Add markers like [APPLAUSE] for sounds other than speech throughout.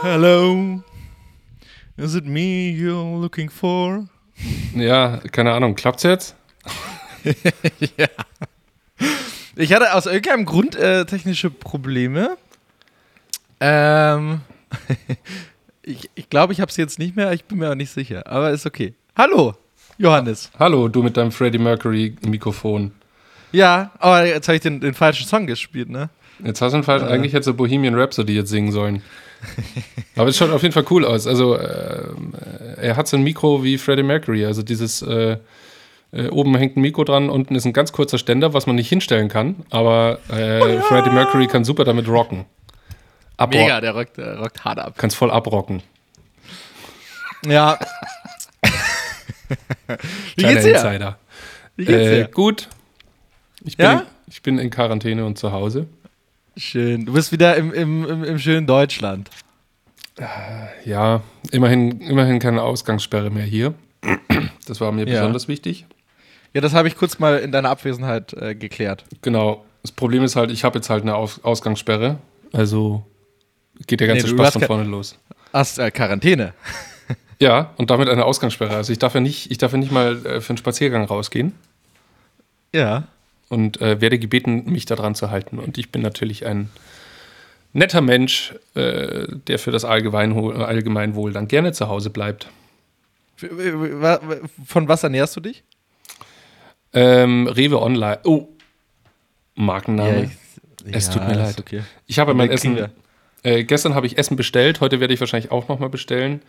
Hello. Is it me you're looking for? Ja, keine Ahnung. Klappt's jetzt? [LAUGHS] ja. Ich hatte aus irgendeinem Grund äh, technische Probleme. Ähm. [LAUGHS] ich glaube, ich, glaub, ich habe es jetzt nicht mehr. Ich bin mir auch nicht sicher. Aber ist okay. Hallo, Johannes. Hallo, du mit deinem Freddie Mercury Mikrofon. Ja, aber jetzt habe ich den, den, falschen Song gespielt, ne? Jetzt hast du falsch, äh. eigentlich hätte Bohemian Rhapsody jetzt singen sollen. Aber es schaut auf jeden Fall cool aus. Also, äh, er hat so ein Mikro wie Freddie Mercury. Also, dieses. Äh, äh, oben hängt ein Mikro dran, unten ist ein ganz kurzer Ständer, was man nicht hinstellen kann. Aber äh, oh ja. Freddie Mercury kann super damit rocken. Abrock Mega, der rockt, der rockt hart ab. Kannst voll abrocken. Ja. [LAUGHS] Wie geht's dir? Insider. Wie geht's dir? Äh, gut. Ich bin, ja? in, ich bin in Quarantäne und zu Hause. Schön. Du bist wieder im, im, im, im schönen Deutschland. Ja, immerhin, immerhin keine Ausgangssperre mehr hier. Das war mir ja. besonders wichtig. Ja, das habe ich kurz mal in deiner Abwesenheit äh, geklärt. Genau. Das Problem ist halt, ich habe jetzt halt eine Aus Ausgangssperre. Also geht der ganze nee, Spaß von vorne los. Hast äh, Quarantäne. [LAUGHS] Ja, und damit eine Ausgangssperre. Also ich darf ja nicht, ich darf ja nicht mal äh, für einen Spaziergang rausgehen. Ja. Und äh, werde gebeten, mich daran zu halten. Und ich bin natürlich ein netter Mensch, äh, der für das Allgemeinwohl, Allgemeinwohl dann gerne zu Hause bleibt. Von was ernährst du dich? Ähm, Rewe Online. Oh, Markenname. Ja, ich, es ja, tut mir leid. Okay. Ich habe mein Essen. Äh, gestern habe ich Essen bestellt. Heute werde ich wahrscheinlich auch nochmal bestellen,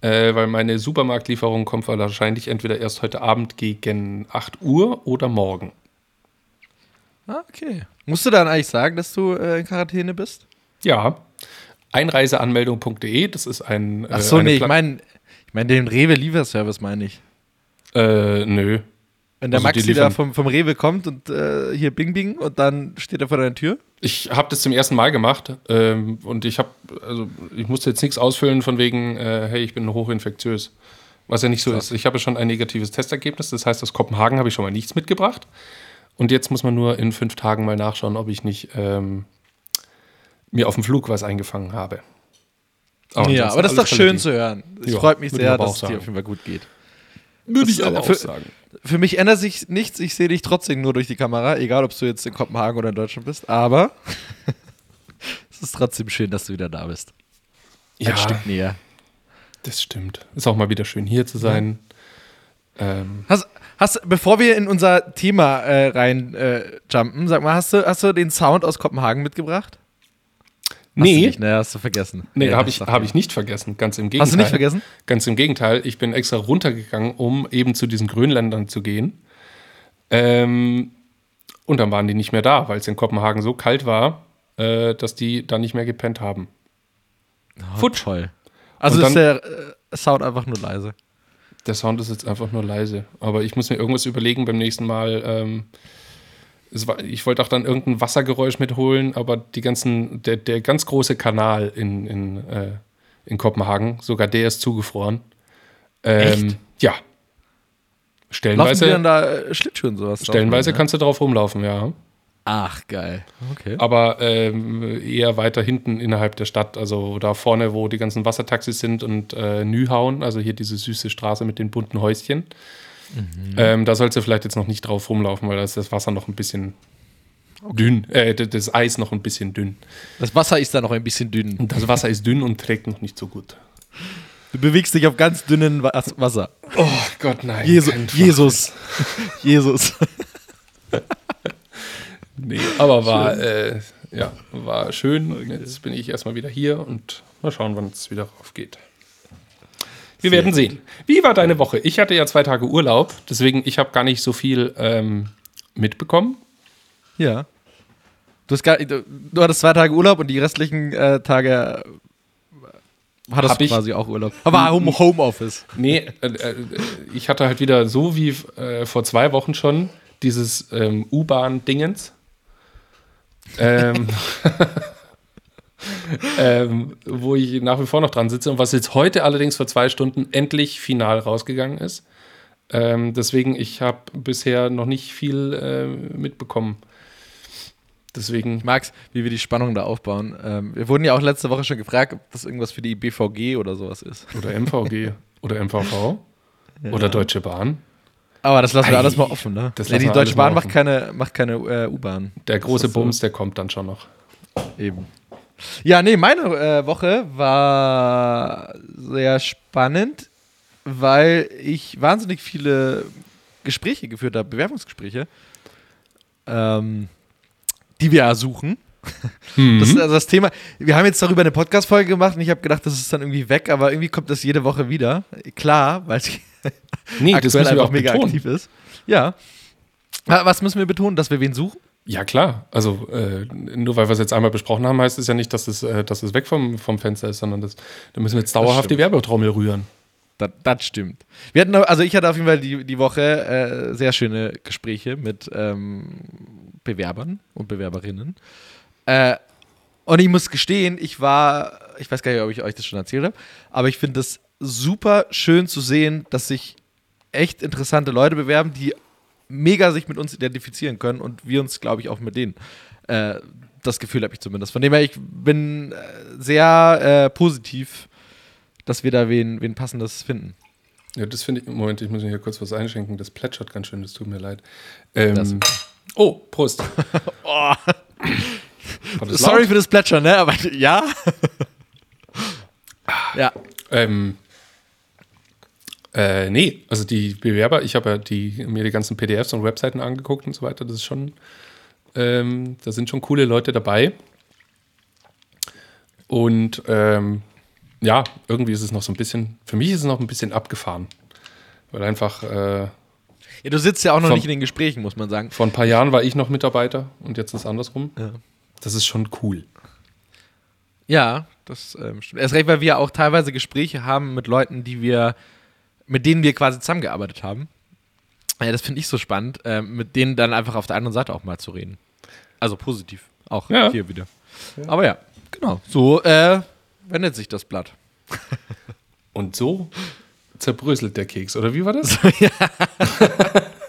äh, weil meine Supermarktlieferung kommt wahrscheinlich entweder erst heute Abend gegen 8 Uhr oder morgen. Ah, okay. Musst du dann eigentlich sagen, dass du äh, in Quarantäne bist? Ja. Einreiseanmeldung.de, das ist ein. Ach so, nee, ich meine ich mein, den Rewe-Lieferservice meine ich. Äh, nö. Wenn der also Maxi da vom, vom Rewe kommt und äh, hier Bing Bing und dann steht er vor deiner Tür? Ich habe das zum ersten Mal gemacht ähm, und ich habe, also ich musste jetzt nichts ausfüllen von wegen, äh, hey, ich bin hochinfektiös. Was ja nicht so, so. ist. Ich habe schon ein negatives Testergebnis, das heißt, aus Kopenhagen habe ich schon mal nichts mitgebracht. Und jetzt muss man nur in fünf Tagen mal nachschauen, ob ich nicht ähm, mir auf dem Flug was eingefangen habe. Aber ja, aber das ist doch schön zu hören. Es ja, freut mich sehr, dass es dir auf jeden Fall gut geht. Würde ich aber auch sagen. Für mich ändert sich nichts. Ich sehe dich trotzdem nur durch die Kamera, egal ob du jetzt in Kopenhagen oder in Deutschland bist. Aber [LAUGHS] es ist trotzdem schön, dass du wieder da bist. Ja, Ein Stück näher. Das stimmt. Ist auch mal wieder schön hier zu sein. Ja. Ähm. Hast, hast, bevor wir in unser Thema äh, reinjumpen, äh, sag mal, hast du, hast du den Sound aus Kopenhagen mitgebracht? Nee. Hast du ne, hast du vergessen. Nee, nee habe ich, hab ich nicht vergessen. Ganz im Gegenteil. Hast du nicht vergessen? Ganz im Gegenteil. Ich bin extra runtergegangen, um eben zu diesen Grönländern zu gehen. Ähm, und dann waren die nicht mehr da, weil es in Kopenhagen so kalt war, äh, dass die da nicht mehr gepennt haben. Oh, Futsch. Toll. Also dann, ist der äh, Sound einfach nur leise. Der Sound ist jetzt einfach nur leise. Aber ich muss mir irgendwas überlegen beim nächsten Mal. Ähm, war, ich wollte auch dann irgendein Wassergeräusch mitholen, aber die ganzen, der, der ganz große Kanal in, in, äh, in Kopenhagen, sogar der ist zugefroren. Ähm, Echt? Ja. Stellenweise. Laufen die dann da äh, Schlittschuhe und sowas? Stellenweise drauf, kannst du drauf rumlaufen, ja. Ach, geil. Okay. Aber ähm, eher weiter hinten innerhalb der Stadt, also da vorne, wo die ganzen Wassertaxis sind und äh, Nyhauen, also hier diese süße Straße mit den bunten Häuschen. Mhm. Ähm, da sollst du vielleicht jetzt noch nicht drauf rumlaufen, weil da ist das Wasser noch ein bisschen okay. dünn. Äh, das Eis noch ein bisschen dünn. Das Wasser ist da noch ein bisschen dünn. Das Wasser ist dünn und trägt noch nicht so gut. Du bewegst dich auf ganz dünnem Wasser. Oh Gott, nein. Jesu Jesus. [LAUGHS] Jesus. [LAUGHS] nee, aber war, äh, ja, war schön. Okay. Jetzt bin ich erstmal wieder hier und mal schauen, wann es wieder raufgeht. Wir werden sehen. Wie war deine Woche? Ich hatte ja zwei Tage Urlaub, deswegen ich habe gar nicht so viel ähm, mitbekommen. Ja. Du, hast gar, du, du, hattest zwei Tage Urlaub und die restlichen äh, Tage hattest hab du quasi auch Urlaub. Aber Home, Homeoffice. Nee, äh, äh, ich hatte halt wieder so wie äh, vor zwei Wochen schon dieses ähm, U-Bahn-Dingens. Ähm, [LAUGHS] ähm, wo ich nach wie vor noch dran sitze und was jetzt heute allerdings vor zwei Stunden endlich final rausgegangen ist. Ähm, deswegen, ich habe bisher noch nicht viel äh, mitbekommen. Deswegen. Ich mag's, wie wir die Spannung da aufbauen. Ähm, wir wurden ja auch letzte Woche schon gefragt, ob das irgendwas für die BVG oder sowas ist. Oder MVG. [LAUGHS] oder MVV. Ja. Oder Deutsche Bahn. Aber das lassen wir Ei, alles mal offen, ne? Das ja, die Deutsche Bahn macht keine, macht keine äh, U-Bahn. Der große Bums, so. der kommt dann schon noch. Eben. Ja, nee, meine äh, Woche war sehr spannend, weil ich wahnsinnig viele Gespräche geführt habe, Bewerbungsgespräche, ähm, die wir ersuchen. Mhm. Das ist also das Thema. Wir haben jetzt darüber eine Podcast-Folge gemacht und ich habe gedacht, das ist dann irgendwie weg, aber irgendwie kommt das jede Woche wieder. Klar, weil es nee, aktuell einfach mega betonen. aktiv ist. Ja. Was müssen wir betonen, dass wir wen suchen? Ja, klar. Also äh, nur weil wir es jetzt einmal besprochen haben, heißt es ja nicht, dass es, äh, dass es weg vom, vom Fenster ist, sondern das, da müssen wir jetzt dauerhaft die Werbetrommel rühren. Das, das, stimmt. Wir hatten, also ich hatte auf jeden Fall die, die Woche äh, sehr schöne Gespräche mit ähm, Bewerbern und Bewerberinnen. Äh, und ich muss gestehen, ich war, ich weiß gar nicht, ob ich euch das schon erzählt habe, aber ich finde es super schön zu sehen, dass sich echt interessante Leute bewerben, die mega sich mit uns identifizieren können und wir uns, glaube ich, auch mit denen. Äh, das Gefühl habe ich zumindest. Von dem her, ich bin äh, sehr äh, positiv, dass wir da wen, wen passendes finden. Ja, das finde ich. Moment, ich muss mir hier kurz was einschenken. Das plätschert ganz schön, das tut mir leid. Ähm, oh, Prost. [LAUGHS] [LAUGHS] oh. Sorry für das Plätschern, ne? Aber [LAUGHS] ja. ja. Ähm, äh, nee, also die Bewerber, ich habe ja die, mir die ganzen PDFs und Webseiten angeguckt und so weiter. Das ist schon, ähm, da sind schon coole Leute dabei. Und ähm, ja, irgendwie ist es noch so ein bisschen, für mich ist es noch ein bisschen abgefahren. Weil einfach. Äh, ja, du sitzt ja auch noch von, nicht in den Gesprächen, muss man sagen. Vor ein paar Jahren war ich noch Mitarbeiter und jetzt ist es andersrum. Ja. Das ist schon cool. Ja, das ähm, stimmt. Erst recht, weil wir auch teilweise Gespräche haben mit Leuten, die wir mit denen wir quasi zusammengearbeitet haben. Ja, das finde ich so spannend, äh, mit denen dann einfach auf der anderen Seite auch mal zu reden. Also positiv, auch ja. hier wieder. Ja. Aber ja, genau. So äh, wendet sich das Blatt. Und so zerbröselt der Keks, oder wie war das? ja. [LAUGHS] [LAUGHS]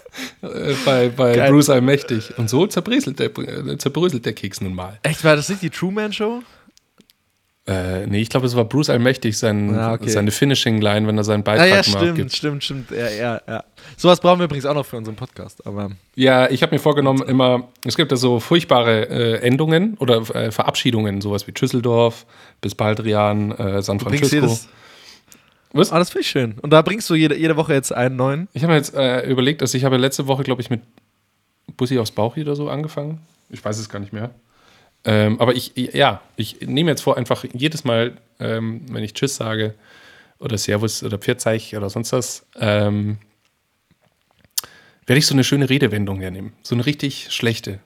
Äh, bei bei Bruce Allmächtig. Und so zerbröselt der, äh, zerbröselt der Keks nun mal. Echt, war das nicht die Truman Show? Äh, nee, ich glaube, es war Bruce Allmächtig, sein, ah, okay. seine Finishing-Line, wenn er seinen Beitrag ah, ja, stimmt, gibt. Stimmt, stimmt, ja, ja, ja. Sowas brauchen wir übrigens auch noch für unseren Podcast. Aber ja, ich habe mir vorgenommen, immer, es gibt da so furchtbare äh, Endungen oder äh, Verabschiedungen, sowas wie Düsseldorf, bis Baldrian, äh, San Francisco. Was? Ah, das finde ich schön. Und da bringst du jede, jede Woche jetzt einen neuen? Ich habe mir jetzt äh, überlegt, dass ich habe letzte Woche, glaube ich, mit Bussi aufs Bauch oder so angefangen. Ich weiß es gar nicht mehr. Ähm, aber ich, ja, ich nehme jetzt vor, einfach jedes Mal, ähm, wenn ich Tschüss sage oder Servus oder Pfirzeich oder sonst was, ähm, werde ich so eine schöne Redewendung hernehmen. So eine richtig schlechte.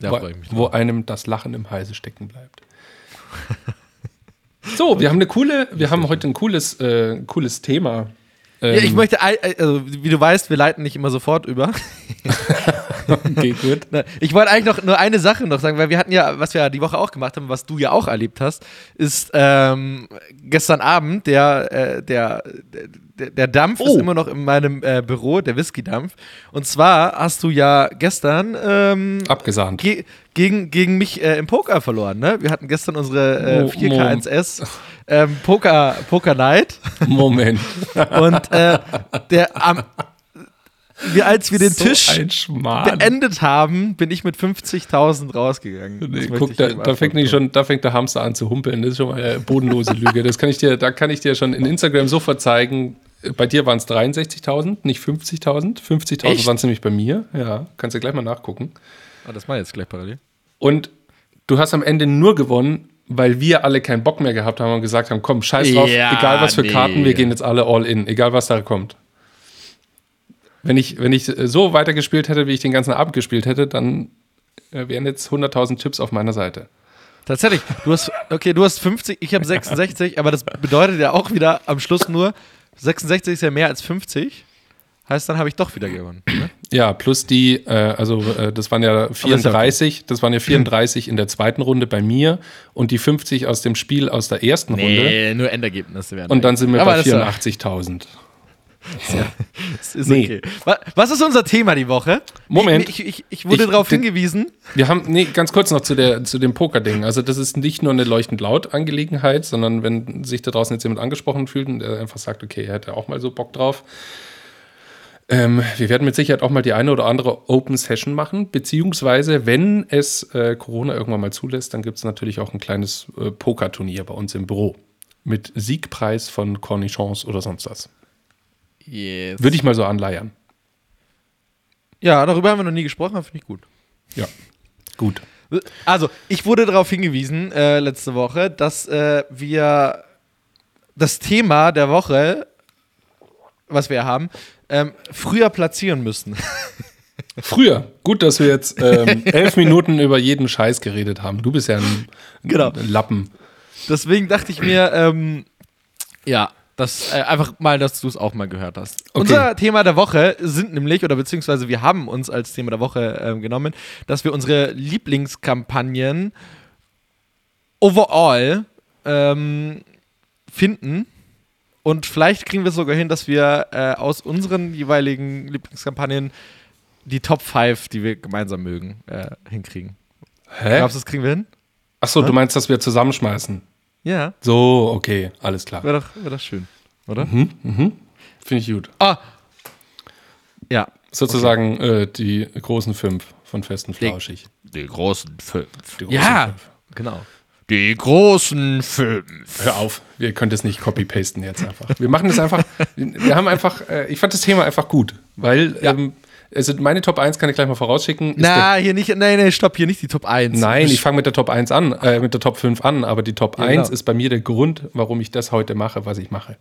Ja, wo, wo einem das Lachen im Halse stecken bleibt. [LAUGHS] so, wir haben eine coole, wir haben heute ein cooles, äh, cooles Thema. ja, ich ähm, möchte, also wie du weißt, wir leiten nicht immer sofort über. [LAUGHS] okay, gut. Ich wollte eigentlich noch nur eine Sache noch sagen, weil wir hatten ja, was wir ja die Woche auch gemacht haben, was du ja auch erlebt hast, ist ähm, gestern Abend der, äh, der, der, der, Dampf oh. ist immer noch in meinem äh, Büro, der Whisky-Dampf. Und zwar hast du ja gestern ähm, abgesahnt. Ge gegen, gegen mich äh, im Poker verloren, ne? Wir hatten gestern unsere 4K1S. Ähm, Poker, Poker Night. Moment. Und äh, der am, wir, als wir den so Tisch beendet haben, bin ich mit 50.000 rausgegangen. Nee, guck, da, da, fängt schon, da fängt der Hamster an zu humpeln. Das ist schon mal eine bodenlose Lüge. Das kann ich dir, da kann ich dir schon in Instagram sofort zeigen. Bei dir waren es 63.000, nicht 50.000. 50.000 waren es nämlich bei mir. Ja, kannst du gleich mal nachgucken. Ah, das war jetzt gleich parallel. Und du hast am Ende nur gewonnen, weil wir alle keinen Bock mehr gehabt haben und gesagt haben: komm, scheiß drauf, ja, egal was für nee. Karten, wir gehen jetzt alle all in, egal was da kommt. Wenn ich, wenn ich so weitergespielt hätte, wie ich den ganzen Abend gespielt hätte, dann äh, wären jetzt 100.000 Tipps auf meiner Seite. Tatsächlich. Du hast, okay, du hast 50, ich habe 66, aber das bedeutet ja auch wieder am Schluss nur, 66 ist ja mehr als 50. Heißt, dann habe ich doch wieder gewonnen. Ne? Ja, plus die, äh, also äh, das waren ja 34, das waren ja 34 in der zweiten Runde bei mir und die 50 aus dem Spiel aus der ersten nee, Runde. Nee, nur Endergebnisse werden. Und dann sind wir bei 84.000. [LAUGHS] Es ist Nee. okay. Wa- Was ist unser Thema die Woche? Moment. Ich, ich, ich wurde darauf hingewiesen. Wir haben, nee, ganz kurz noch zu, der, zu dem Poker-Ding. Also, das ist nicht nur eine leuchtend laut Angelegenheit, sondern wenn sich da draußen jetzt jemand angesprochen fühlt und der einfach sagt, okay, er hätte auch mal so Bock drauf. Ähm, wir werden mit Sicherheit auch mal die eine oder andere Open Session machen, beziehungsweise, wenn es äh, Corona irgendwann mal zulässt, dann gibt es natürlich auch ein kleines äh, Pokerturnier bei uns im Büro. Mit Siegpreis von Cornichons oder sonst was. Yes. Würde ich mal so anleiern. Ja, darüber haben wir noch nie gesprochen, finde ich gut. Ja. Gut. Also, ich wurde darauf hingewiesen äh, letzte Woche, dass äh, wir das Thema der Woche, was wir haben, ähm, früher platzieren müssen. [LAUGHS] Früher. Gut, dass wir jetzt ähm, [LAUGHS] elf Minuten über jeden Scheiß geredet haben. Du bist ja ein, Genau. ein Lappen. Deswegen dachte ich mir, ähm, ja, das äh, einfach mal, dass du es auch mal gehört hast. Okay. Unser Thema der Woche sind nämlich, oder beziehungsweise wir haben uns als Thema der Woche ähm, genommen, dass wir unsere Lieblingskampagnen overall ähm, finden. Und vielleicht kriegen wir es sogar hin, dass wir äh, aus unseren jeweiligen Lieblingskampagnen die Top 5, die wir gemeinsam mögen, äh, hinkriegen. Hä? Glaubst du, das kriegen wir hin? Achso, du meinst, dass wir zusammenschmeißen. Ja, So, okay, alles klar. wäre doch, wär doch schön, oder? Finde ich gut. Ah! Ja. Sozusagen äh, die großen fünf von Festen Flauschig. Die großen fünf. Die großen Ja, fünf. genau. Die großen fünf. Hör auf, wir können das nicht copy-pasten jetzt einfach. Wir machen das einfach, [LAUGHS] wir haben einfach, äh, ich fand das Thema einfach gut, weil, ähm, also meine Top 1 kann ich gleich mal vorausschicken. Na, hier nicht, nein, nein, stopp, hier nicht die Top 1. Nein, ich fange mit der Top 1 an, äh, mit der Top 5 an, aber die Top Ja, 1 genau. ist bei mir der Grund, warum ich das heute mache, was ich mache.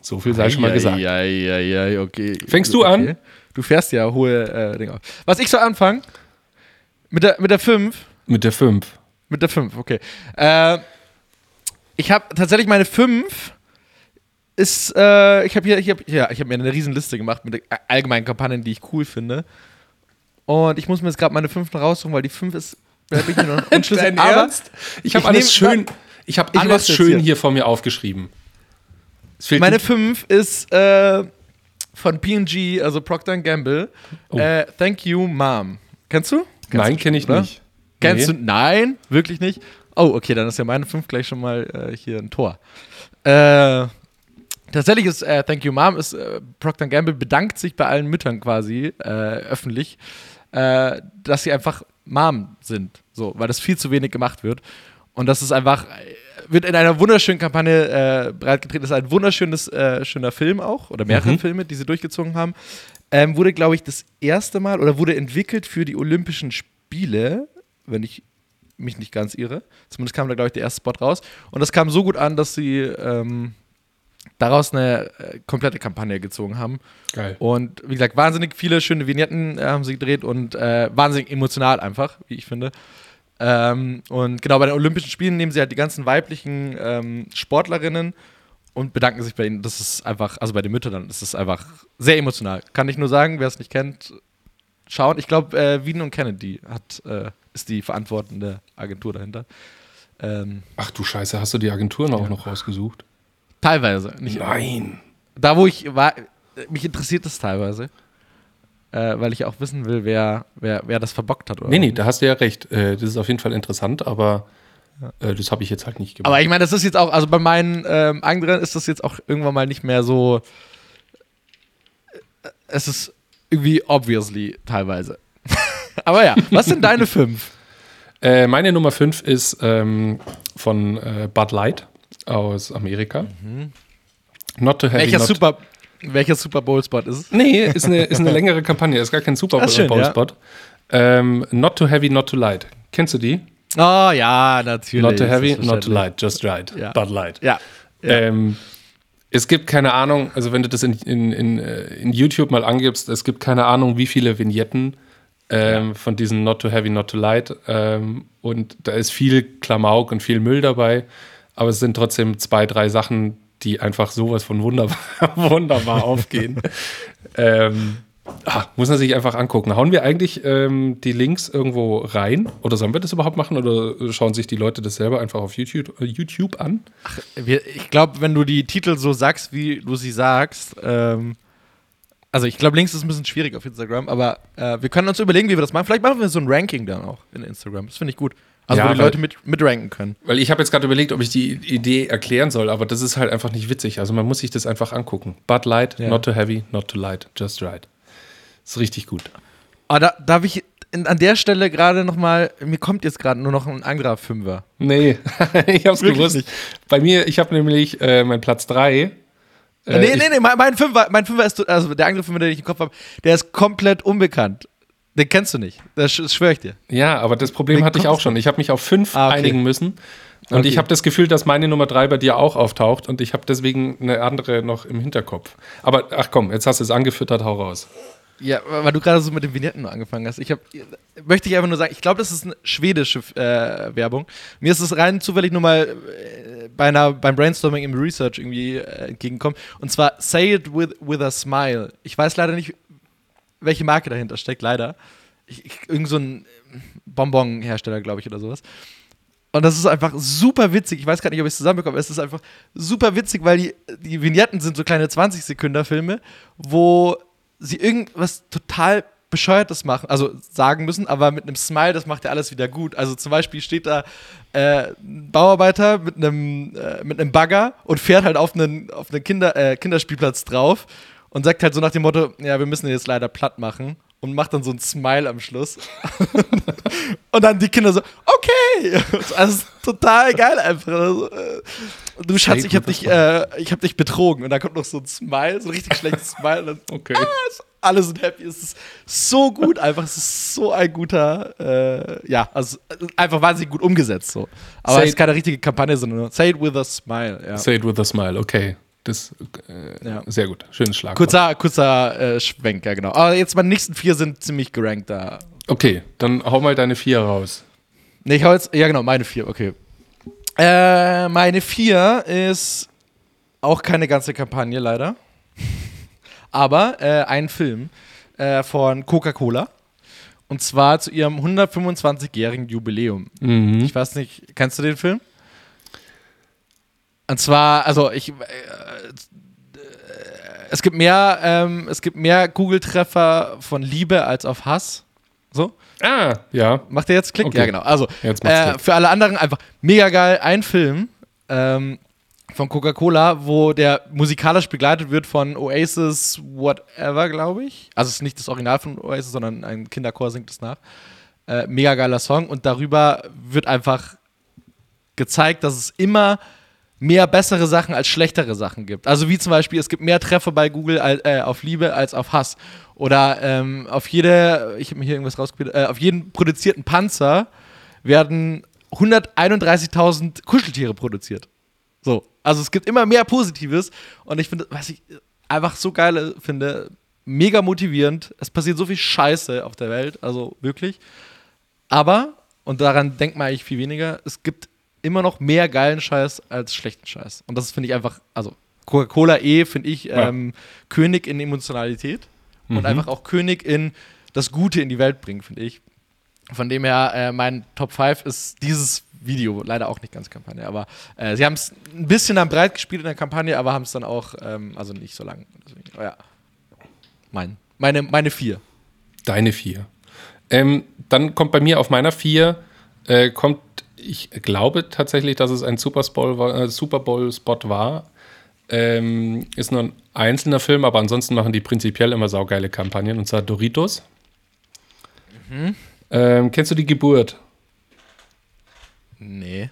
So viel sei schon mal gesagt. Ja, ja, ja, okay. Fängst du an? Okay. Du fährst ja hohe äh, Dinge auf. Was ich so anfangen? Mit der, mit der 5. Mit der 5. Mit der 5, okay. Äh, ich habe tatsächlich meine 5 ist, äh, ich habe hier, ich habe ja, ich habe mir eine riesen Liste gemacht mit allgemeinen Kampagnen, die ich cool finde. Und ich muss mir jetzt gerade meine 5 raussuchen, weil die 5 ist, da bin ich mir noch [LAUGHS] unschlüssig. Dein aber Ernst? Ich habe alles schön, ich habe alles schön hier. hier vor mir aufgeschrieben. Meine 5 ist äh, von P&G, also Procter Gamble. Oh. Äh, Thank you, Mom. Kennst du? Kennst Nein, kenne ich oder? nicht. Kennst Nee. du? Nein, wirklich nicht. Oh, okay, dann ist ja meine 5 gleich schon mal äh, hier ein Tor. Äh, tatsächlich ist äh, Thank You Mom, ist, äh, Procter Gamble bedankt sich bei allen Müttern quasi äh, öffentlich, äh, dass sie einfach Mom sind. So, weil das viel zu wenig gemacht wird. Und das ist einfach, äh, wird in einer wunderschönen Kampagne äh, breitgetreten. Das ist ein wunderschönes, schöner Film auch, oder mehrere Mhm. Filme, die sie durchgezogen haben. Ähm, wurde, glaube ich, das erste Mal oder wurde entwickelt für die Olympischen Spiele, wenn ich mich nicht ganz irre. Zumindest kam da, glaube ich, der erste Spot raus. Und das kam so gut an, dass sie ähm, daraus eine äh, komplette Kampagne gezogen haben. Geil. Und wie gesagt, wahnsinnig viele schöne Vignetten äh, haben sie gedreht und äh, wahnsinnig emotional einfach, wie ich finde. Ähm, und genau bei den Olympischen Spielen nehmen sie halt die ganzen weiblichen ähm, Sportlerinnen und bedanken sich bei ihnen. Das ist einfach, also bei den Müttern, dann ist es einfach sehr emotional. Kann ich nur sagen, wer es nicht kennt, schauen. Ich glaube, äh, Wien und Kennedy hat, äh, ist die verantwortende Agentur dahinter. Ähm, Ach du Scheiße, hast du die Agenturen auch noch rausgesucht? Teilweise, nicht immer. Nein. Da, wo ich war, mich interessiert das teilweise. Äh, weil ich auch wissen will, wer, wer, wer das verbockt hat. Oder Nee, nee, da hast du ja recht. Äh, das ist auf jeden Fall interessant, aber äh, das habe ich jetzt halt nicht gemacht. Aber ich meine, das ist jetzt auch, also bei meinen ähm, anderen ist das jetzt auch irgendwann mal nicht mehr so. äh, Es ist irgendwie obviously teilweise. [LAUGHS] Aber ja, was sind deine [LAUGHS] fünf? Äh, meine Nummer 5 ist ähm, von äh, Bud Light aus Amerika. Not to heavy, Mhm. Welcher not Super, welcher Super Bowl Spot ist es? Nee, ist eine, ist eine längere Kampagne, ist gar kein Super Ach, schön, Bowl ja. Spot. Ähm, not too heavy, not too light. Kennst du die? Oh ja, natürlich. Not too heavy, not too light, just right. Ja. Bud Light. Ja. ja. Ähm, es gibt keine Ahnung, also wenn du das in, in, in, äh, in YouTube mal angibst, es gibt keine Ahnung, wie viele Vignetten ähm, von diesen Not too heavy, not too light. Ähm, und da ist viel Klamauk und viel Müll dabei, aber es sind trotzdem zwei, drei Sachen, die einfach sowas von wunderbar, [LAUGHS] wunderbar aufgehen. [LAUGHS] ähm, Ah, muss man sich einfach angucken. Hauen wir eigentlich ähm, die Links irgendwo rein? Oder sollen wir das überhaupt machen? Oder schauen sich die Leute das selber einfach auf YouTube, äh, YouTube an? Ach, wir, ich glaube, wenn du die Titel so sagst, wie du sie sagst, ähm, also ich glaube, Links ist ein bisschen schwierig auf Instagram, aber äh, wir können uns überlegen, wie wir das machen. Vielleicht machen wir so ein Ranking dann auch in Instagram. Das finde ich gut. Also Ja, wo die weil- Leute mit, mitranken können. Weil ich habe jetzt gerade überlegt, ob ich die Idee erklären soll, aber das ist halt einfach nicht witzig. Also man muss sich das einfach angucken. Bud Light, Ja. not too heavy, not too light, just right. Ist richtig gut. Aber da darf ich in, an der Stelle gerade noch mal, mir kommt jetzt gerade nur noch ein anderer Fünfer. Nee, [LAUGHS] ich hab's Wirklich gewusst. Bei mir, ich habe nämlich äh, mein Platz 3. nee, nee, nee, mein, mein Fünfer, mein Fünfer ist, also der Fünfer, den ich im Kopf habe, der ist komplett unbekannt. Den kennst du nicht. Das, sch- das schwöre ich dir. Ja, aber das Problem Wie hatte ich auch schon. Ich habe mich auf fünf Ah, okay. einigen müssen. Und Okay. ich habe das Gefühl, dass meine Nummer drei bei dir auch auftaucht und ich habe deswegen eine andere noch im Hinterkopf. Aber ach komm, jetzt hast du es angefüttert, hau raus. Ja, weil du gerade so mit den Vignetten angefangen hast. Ich hab, möchte ich einfach nur sagen, ich glaube, das ist eine schwedische äh, Werbung. Mir ist es rein zufällig nur mal äh, bei einer, beim Brainstorming im Research irgendwie äh, entgegengekommen. Und zwar Say It With, with a Smile. Ich weiß leider nicht, welche Marke dahinter steckt, leider. Ich, ich, irgend so ein Bonbon-Hersteller, glaube ich, oder sowas. Und das ist einfach super witzig. Ich weiß gerade nicht, ob ich es zusammenbekomme. Es ist einfach super witzig, weil die, die Vignetten sind so kleine 20-Sekunder-Filme, wo sie irgendwas total Bescheuertes machen, also sagen müssen, aber mit einem Smile, das macht ja alles wieder gut. Also zum Beispiel steht da äh, ein Bauarbeiter mit einem, äh, mit einem Bagger und fährt halt auf einen, auf einen Kinder, äh, Kinderspielplatz drauf und sagt halt so nach dem Motto, ja, wir müssen den jetzt leider platt machen und macht dann so ein Smile am Schluss. [LAUGHS] und dann die Kinder so, okay! [LAUGHS] Also ist total geil einfach. Also, äh, du Schatz, ich hab, dich, äh, ich hab dich betrogen. Und dann kommt noch so ein Smile, so ein richtig schlechtes Smile. Und dann, [LAUGHS] Okay. ah, alle sind happy. Es ist so gut einfach. Es ist so ein guter, äh, ja, also äh, einfach wahnsinnig gut umgesetzt so. Aber Say es ist keine richtige Kampagne, sondern nur Say it with a smile. Ja. Say it with a smile, okay. Das äh, Ja. sehr gut. Schönes Schlagwort. Kurzer, kurzer äh, Schwenk, ja genau. Aber jetzt meine nächsten vier sind ziemlich gerankt da. Okay, dann hau mal deine vier raus. Ne, ich hau jetzt, ja genau, meine vier, okay. Äh, meine vier ist auch keine ganze Kampagne, leider. [LAUGHS] Aber äh, ein Film äh, von Coca-Cola. Und zwar zu ihrem 125-jährigen Jubiläum. Mhm. Ich weiß nicht, kennst du den Film? Und zwar, also ich, äh, es gibt mehr, ähm, es gibt mehr Google-Treffer von Liebe als auf Hass. So? Ah, ja. Macht der jetzt Klick? Okay. Ja, genau. Also, äh, für alle anderen einfach mega geil. Ein Film ähm, von Coca-Cola, wo der musikalisch begleitet wird von Oasis Whatever, glaube ich. Also, es ist nicht das Original von Oasis, sondern ein Kinderchor singt es nach. Äh, mega geiler Song. Und darüber wird einfach gezeigt, dass es immer mehr bessere Sachen als schlechtere Sachen gibt. Also wie zum Beispiel, es gibt mehr Treffer bei Google al- äh, auf Liebe als auf Hass. Oder ähm, auf jede, ich habe mir hier irgendwas rausgespielt, äh, auf jeden produzierten Panzer werden 131.000 Kuscheltiere produziert. So, also es gibt immer mehr Positives und ich finde, was ich einfach so geil finde, mega motivierend. Es passiert so viel Scheiße auf der Welt, also wirklich. Aber, und daran denkt man eigentlich viel weniger, es gibt immer noch mehr geilen Scheiß als schlechten Scheiß. Und das finde ich einfach, also Coca-Cola eh, finde ich, Ja. ähm, König in Emotionalität und Mhm. einfach auch König in das Gute in die Welt bringen, finde ich. Von dem her, äh, mein Top 5 ist dieses Video, leider auch nicht ganz Kampagne, aber äh, sie haben es ein bisschen am breit gespielt in der Kampagne, aber haben es dann auch, ähm, also nicht so lang. Deswegen, oh ja. Mein, meine, meine vier. Deine vier. Ähm, dann kommt bei mir auf meiner vier, äh, kommt, ich glaube tatsächlich, dass es ein Super Bowl war- äh, Bowl-Spot war. Ähm, ist nur ein einzelner Film, aber ansonsten machen die prinzipiell immer saugeile Kampagnen, und zwar Doritos. Ähm, kennst du die Geburt? Nee.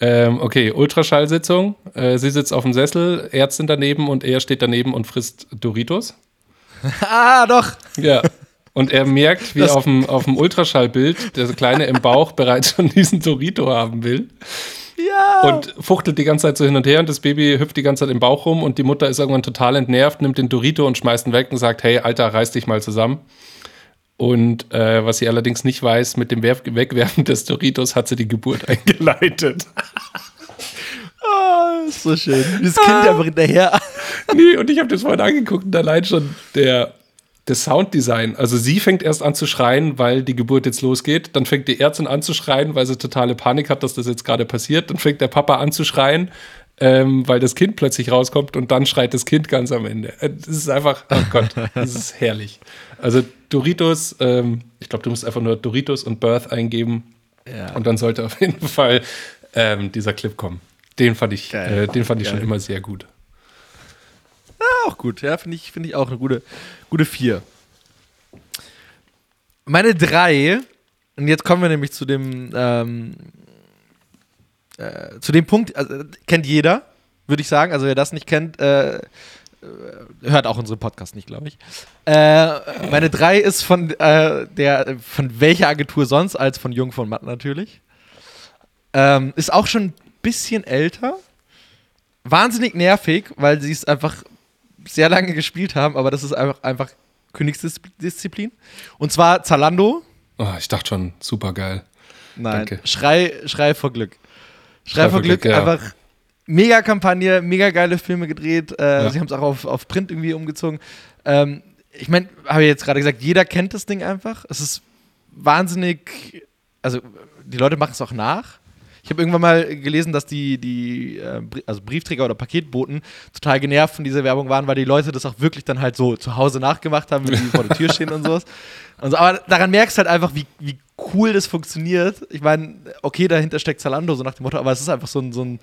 Ähm, okay, Ultraschallsitzung. Äh, sie sitzt auf dem Sessel, Ärztin daneben und er steht daneben und frisst Doritos. [LAUGHS] ah, doch! Ja. [LAUGHS] Und er merkt, wie Das- auf dem, auf dem Ultraschallbild der Kleine im Bauch [LAUGHS] bereits schon diesen Dorito haben will. Ja! Und fuchtelt die ganze Zeit so hin und her und das Baby hüpft die ganze Zeit im Bauch rum und die Mutter ist irgendwann total entnervt, nimmt den Dorito und schmeißt ihn weg und sagt, hey, Alter, reiß dich mal zusammen. Und äh, was sie allerdings nicht weiß, mit dem Werf Wegwerfen des Doritos hat sie die Geburt [LAUGHS] eingeleitet. [LAUGHS] Ah, ist so schön. Das Kind einfach hinterher. nee, und ich habe das vorhin angeguckt und allein schon der, das Sounddesign. Also sie fängt erst an zu schreien, weil die Geburt jetzt losgeht. Dann fängt die Ärztin an zu schreien, weil sie totale Panik hat, dass das jetzt gerade passiert. Dann fängt der Papa an zu schreien, ähm, weil das Kind plötzlich rauskommt und dann schreit das Kind ganz am Ende. Äh, das ist einfach, oh Gott, das ist herrlich. Also Doritos, ähm, ich glaube, du musst einfach nur Doritos und Birth eingeben ja. und dann sollte auf jeden Fall ähm, dieser Clip kommen. Den fand ich, äh, den fand ich schon immer sehr gut. Auch gut. Ja, finde ich, find ich auch eine gute, gute vier. Meine drei, und jetzt kommen wir nämlich zu dem, ähm, äh, zu dem Punkt, also, kennt jeder, würde ich sagen. Also wer das nicht kennt, äh, äh hört auch unseren Podcast nicht, glaube ich. Äh, meine drei ist von äh, der, von welcher Agentur sonst als von Jung von Matt natürlich. Ähm, ist auch schon ein bisschen älter. Wahnsinnig nervig, weil sie es einfach sehr lange gespielt haben, aber das ist einfach, einfach Königsdisziplin. Und zwar Zalando. Oh, ich dachte schon, super geil. Nein, Danke. Schrei, Schrei vor Glück. Schrei, Schrei vor Glück, Glück ja. einfach mega Kampagne, mega geile Filme gedreht. Äh, ja. Sie haben es auch auf, auf Print irgendwie umgezogen. Ähm, ich meine, habe ich jetzt gerade gesagt, jeder kennt das Ding einfach. Es ist wahnsinnig, also die Leute machen es auch nach. Ich habe irgendwann mal gelesen, dass die, die äh, also Briefträger oder Paketboten total genervt von dieser Werbung waren, weil die Leute das auch wirklich dann halt so zu Hause nachgemacht haben, wenn die vor der Tür [LAUGHS] stehen und sowas. Und so. Aber daran merkst du halt einfach, wie, wie cool das funktioniert. Ich meine, okay, dahinter steckt Zalando, so nach dem Motto, aber es ist einfach so ein, so ein,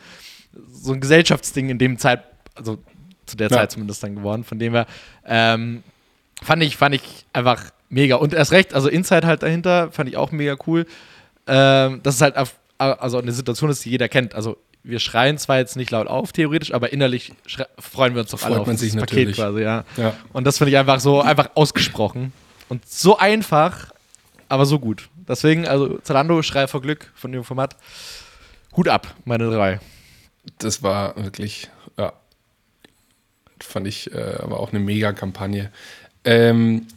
so ein Gesellschaftsding in dem Zeit, also zu der ja. Zeit zumindest dann geworden, von dem her ähm, fand ich, fand ich einfach mega. Und erst recht, also Inside halt dahinter, fand ich auch mega cool. Ähm, das ist halt auf also eine Situation ist, die jeder kennt. Also wir schreien zwar jetzt nicht laut auf, theoretisch, aber innerlich freuen wir uns doch alle auf das Paket quasi, ja. ja. Und das finde ich einfach so einfach ausgesprochen und so einfach, aber so gut. Deswegen, also Zalando, Schrei vor Glück von dem Format. Hut ab, meine drei. Das war wirklich, ja, fand ich äh, aber auch eine Mega-Kampagne. Ähm,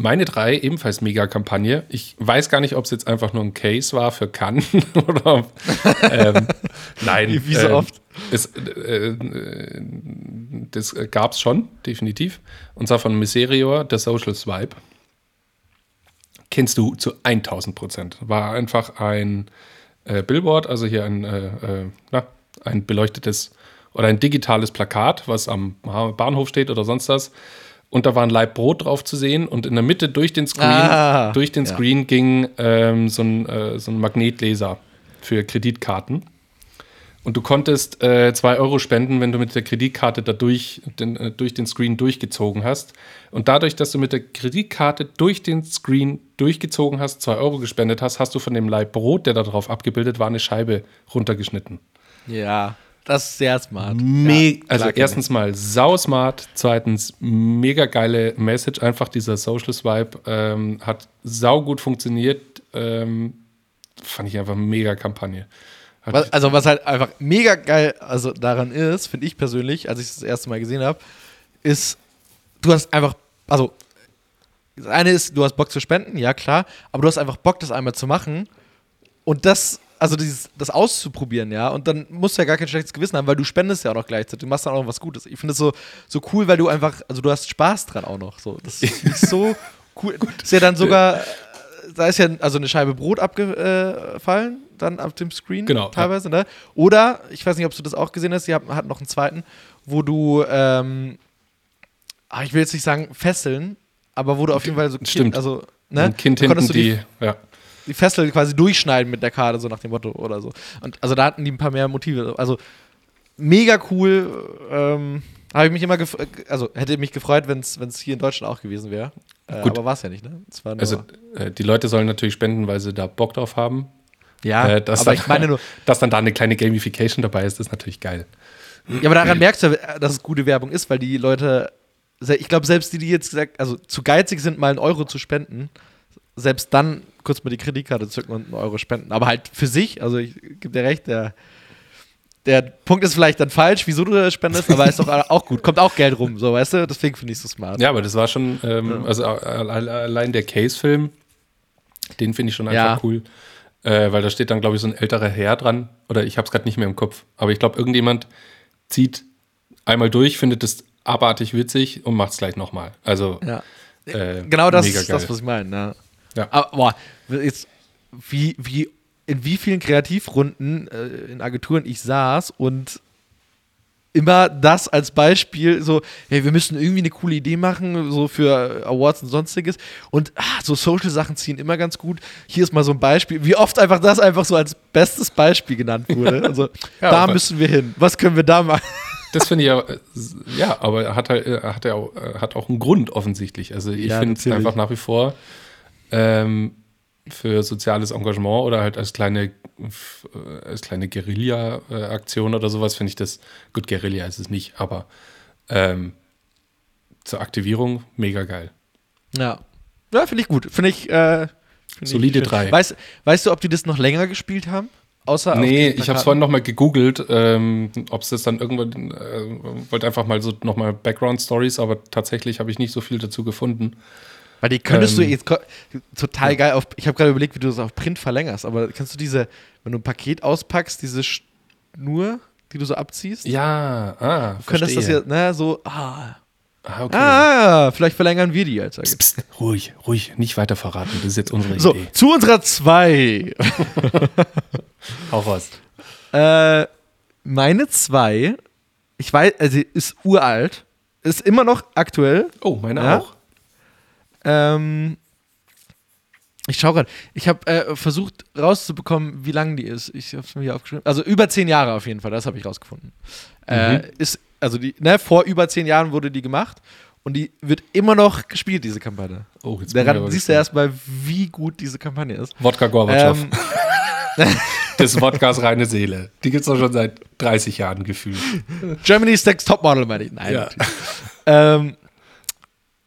meine drei, ebenfalls Mega-Kampagne. Ich weiß gar nicht, ob es jetzt einfach nur ein Case war für Cannes [LAUGHS] oder. Ähm, [LAUGHS] nein. Wie, so ähm, oft. Es, äh, das gab es schon, definitiv. Und zwar von Miserior, der Social Swipe. Kennst du zu 1000 Prozent. War einfach ein äh, Billboard, also hier ein, äh, äh, na, ein beleuchtetes oder ein digitales Plakat, was am Bahnhof steht oder sonst was und da war ein Laib Brot drauf zu sehen und in der Mitte durch den Screen, ah, durch den Screen ja. ging ähm, so, ein, äh, so ein Magnetleser für Kreditkarten. Und du konntest 2 äh, Euro spenden, wenn du mit der Kreditkarte da durch den, äh, durch den Screen durchgezogen hast. Und dadurch, dass du mit der Kreditkarte durch den Screen durchgezogen hast, 2 Euro gespendet hast, hast du von dem Laib Brot, der da drauf abgebildet war, eine Scheibe runtergeschnitten. Ja. Das ist sehr smart. Me ja, also erstens mal sau smart, zweitens mega geile Message, einfach dieser Social Swipe ähm, hat sau gut funktioniert. Ähm, fand ich einfach mega Kampagne. Was, also was halt einfach mega geil also daran ist, finde ich persönlich, als ich es das erste Mal gesehen habe, ist, du hast einfach, also das eine ist, du hast Bock zu spenden, ja klar, aber du hast einfach Bock, das einmal zu machen und das also dieses, das auszuprobieren, ja, und dann musst du ja gar kein schlechtes Gewissen haben, weil du spendest ja auch noch gleichzeitig, du machst dann auch noch was Gutes. Ich finde es so, so cool, weil du einfach, also du hast Spaß dran auch noch. So. Das ist so [LAUGHS] cool. ist ja dann sogar, da ist ja also eine Scheibe Brot abgefallen, dann auf dem Screen genau, teilweise, ja. ne? Oder, ich weiß nicht, ob du das auch gesehen hast, sie hatten noch einen zweiten, wo du, ähm, ah, ich will jetzt nicht sagen fesseln, aber wo du auf jeden Fall so Stimmt. also ne? Ein Kind hinten die, die, ja die Fessel quasi durchschneiden mit der Karte, so nach dem Motto oder so. Und also da hatten die ein paar mehr Motive. Also mega cool. Ähm, habe ich mich immer also hätte mich gefreut, wenn es hier in Deutschland auch gewesen wäre. Äh, aber war es ja nicht, ne? also äh, die Leute sollen natürlich spenden, weil sie da Bock drauf haben. Ja, äh, aber dann, ich meine nur, [LAUGHS] dass dann da eine kleine Gamification dabei ist, ist natürlich geil. Ja, aber daran merkst du, dass es gute Werbung ist, weil die Leute, ich glaube, selbst die, die jetzt gesagt, also zu geizig sind, mal einen Euro zu spenden, selbst dann kurz mal die Kreditkarte zücken und einen Euro spenden. Aber halt für sich, also ich gebe dir recht, der, der Punkt ist vielleicht dann falsch, wieso du das spendest, aber ist doch [LAUGHS] auch gut. Kommt auch Geld rum, so weißt du? Deswegen finde ich es so smart. Ja, aber das war schon, ähm, ja. also allein der Case-Film, den finde ich schon einfach ja. cool. Äh, weil da steht dann, glaube ich, so ein älterer Herr dran. Oder ich habe es gerade nicht mehr im Kopf. Aber ich glaube, irgendjemand zieht einmal durch, findet es abartig witzig und macht es gleich nochmal. Also ja. Äh, genau das ist das, was ich meine. Ja. Ja. Aber boah, jetzt, wie, wie, in wie vielen Kreativrunden äh, in Agenturen ich saß und immer das als Beispiel, so, hey, wir müssen irgendwie eine coole Idee machen, so für Awards und sonstiges. Und ah, so Social-Sachen ziehen immer ganz gut. Hier ist mal so ein Beispiel, wie oft einfach das einfach so als bestes Beispiel genannt wurde. [LAUGHS] Also, Ja, da müssen wir hin. Was können wir da machen? Das finde ich ja, äh, ja, aber er hat halt, er hat er hat auch einen Grund offensichtlich. Also ich Ja, finde es einfach nach wie vor ähm, für soziales Engagement oder halt als kleine, als kleine Guerilla-Aktion oder sowas finde ich das, gut, Guerilla ist es nicht, aber ähm, zur Aktivierung mega geil. Ja. Ja, finde ich gut. Finde ich. Äh, find Solide ich drei. Weißt, weißt du, ob die das noch länger gespielt haben? Außer Nee, ich habe es vorhin nochmal gegoogelt, ähm, ob es das dann irgendwann, äh, wollte einfach mal so nochmal Background-Stories, aber tatsächlich habe ich nicht so viel dazu gefunden. Weil die könntest du Ähm, jetzt ko- total geil auf. Ich habe gerade überlegt, wie du das auf Print verlängerst, aber kannst du diese, wenn du ein Paket auspackst, diese Schnur, die du so abziehst? Ja, ah, Du könntest das verstehe. ja, ne, so, ah, Ah, okay. ah, vielleicht verlängern wir die als Psst, psst, ruhig, ruhig, nicht weiter verraten. Das ist jetzt unsere So, Idee. zu unserer 2. Auch was. Äh, meine 2, ich weiß, also ist uralt, ist immer noch aktuell. Oh, meine Ja? auch. Ähm, ich schaue gerade. Ich habe äh, versucht rauszubekommen, wie lang die ist. Ich habe es mir hier aufgeschrieben. Also über zehn Jahre auf jeden Fall. Das habe ich rausgefunden. Äh, Mhm. ist also die ne, vor über zehn Jahren wurde die gemacht und die wird immer noch gespielt diese Kampagne. Oh, jetzt Daran siehst du erstmal, wie gut diese Kampagne ist. Wodka Gorbatschow. Ähm, [LAUGHS] des Wodkas reine Seele. Die gibt es doch schon seit 30 Jahren gefühlt. Germany's Next Topmodel meine ich. Nein. Ja. ähm,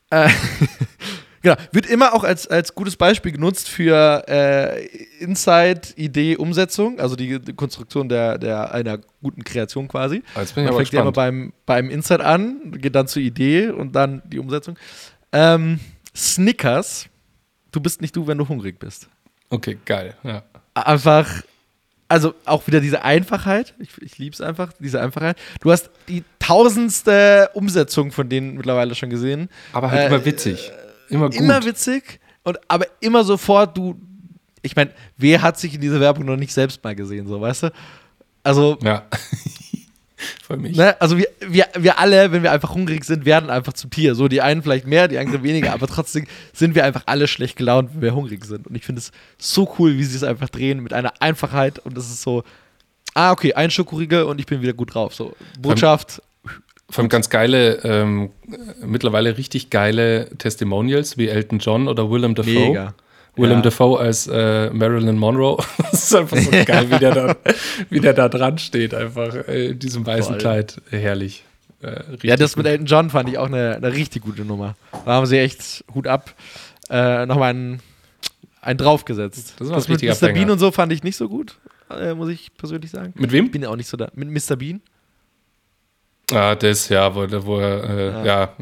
äh, [LAUGHS] genau. Wird immer auch als, als gutes Beispiel genutzt für äh, Insight, Idee, Umsetzung, also die, die Konstruktion der, der, einer guten Kreation quasi. Jetzt bin ich Man fängt ja immer beim, beim Insight an, geht dann zur Idee und dann die Umsetzung. Snickers, du bist nicht du, wenn du hungrig bist. Okay, geil. Ja. Einfach, also auch wieder diese Einfachheit. Ich, ich liebe es einfach, diese Einfachheit. Du hast die tausendste Umsetzung von denen mittlerweile schon gesehen. Aber halt Äh, immer witzig. Immer gut. Immer witzig und aber immer sofort, du. Ich meine, wer hat sich in dieser Werbung noch nicht selbst mal gesehen, so weißt du? Also, ja. [LAUGHS] Für mich. ne, also wir, wir, wir alle, wenn wir einfach hungrig sind, werden einfach zum Tier. So, die einen vielleicht mehr, die anderen weniger, aber trotzdem sind wir einfach alle schlecht gelaunt, wenn wir hungrig sind. Und ich finde es so cool, wie sie es einfach drehen mit einer Einfachheit und es ist so, ah, okay, ein Schokoriegel und ich bin wieder gut drauf. So, Botschaft, Vor allem ganz geile, ähm, mittlerweile richtig geile Testimonials wie Elton John oder Willem Dafoe. mega. Willem Ja. Dafoe als äh, Marilyn Monroe. [LAUGHS] das ist einfach so [LAUGHS] geil, wie der, da, wie der da dran steht, einfach äh, in diesem weißen Voll. Kleid. Herrlich. Äh, Ja, das mit gut. Elton John fand ich auch eine, eine richtig gute Nummer. Da haben sie echt Hut ab. Äh, Nochmal einen, einen draufgesetzt. Das ist ein mit Mr. Bean und so fand ich nicht so gut, äh, muss ich persönlich sagen. Mit wem? Bin ja auch nicht so da. Mit Mr. Bean? Ah, das, ja, wo, wo er, äh, ja.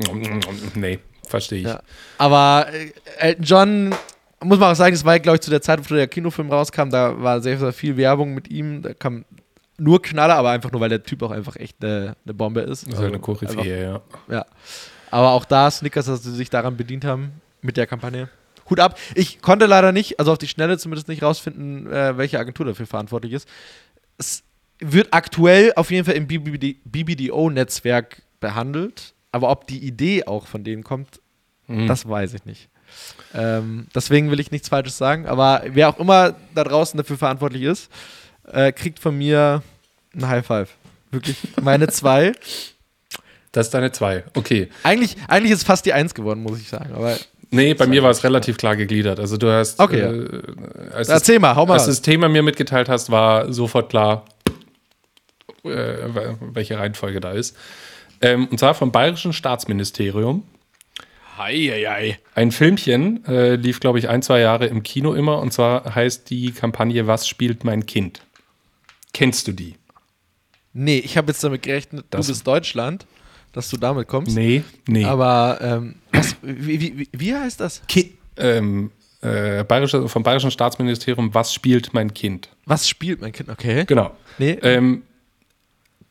nee, verstehe ich. Ja. Aber äh, Elton John, muss man auch sagen, das war, glaube ich, zu der Zeit, wo der Kinofilm rauskam, da war sehr, sehr viel Werbung mit ihm. Da kam nur Knaller, aber einfach nur, weil der Typ auch einfach echt eine, eine Bombe ist. Eine Also, einfach- Koryphäe, ja. Ja. Aber auch da Snickers, dass sie sich daran bedient haben mit der Kampagne. Hut ab. Ich konnte leider nicht, also auf die Schnelle zumindest nicht rausfinden, äh, welche Agentur dafür verantwortlich ist. Es wird aktuell auf jeden Fall im BBD BBDO-Netzwerk behandelt, aber ob die Idee auch von denen kommt, Mhm. das weiß ich nicht. Ähm, deswegen will ich nichts Falsches sagen, aber wer auch immer da draußen dafür verantwortlich ist, äh, kriegt von mir ein High Five. Wirklich meine zwei. [LAUGHS] Das ist deine zwei. Okay. Eigentlich, eigentlich ist fast die Eins geworden, muss ich sagen. Aber Nee, bei mir war es relativ klar gegliedert. Also du hast, Okay, äh, als, das, erzähl mal, hau mal. als das Thema mir mitgeteilt hast, war sofort klar, welche Reihenfolge da ist. Ähm, und zwar vom Bayerischen Staatsministerium. Heieiei. Ein Filmchen äh, lief, glaube ich, ein, zwei Jahre im Kino immer. Und zwar heißt die Kampagne Was spielt mein Kind? Kennst du die? Nee, ich habe jetzt damit gerechnet, Das- du bist Deutschland, dass du damit kommst. Nee, nee. Aber ähm, was, wie, wie, wie, wie heißt das? Ki ähm, äh, Bayerische, vom Bayerischen Staatsministerium Was spielt mein Kind? Was spielt mein Kind? Okay. Genau. Nee, Ähm,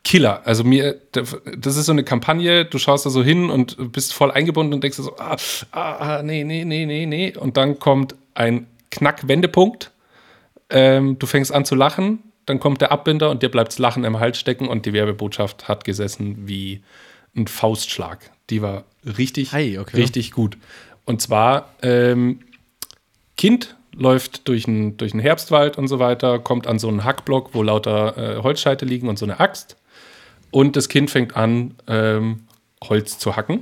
Killer. Also mir, das ist so eine Kampagne, du schaust da so hin und bist voll eingebunden und denkst so, ah, ah, ah nee, nee, nee, nee, nee. Und dann kommt ein Knack-Wendepunkt. Ähm, du fängst an zu lachen, dann kommt der Abbinder und dir bleibt das Lachen im Hals stecken und die Werbebotschaft hat gesessen wie ein Faustschlag. Die war richtig, Hi, okay. richtig gut. Und zwar, ähm, Kind läuft durch einen durch Herbstwald und so weiter, kommt an so einen Hackblock, wo lauter äh, Holzscheite liegen und so eine Axt. Und das Kind fängt an, ähm, Holz zu hacken.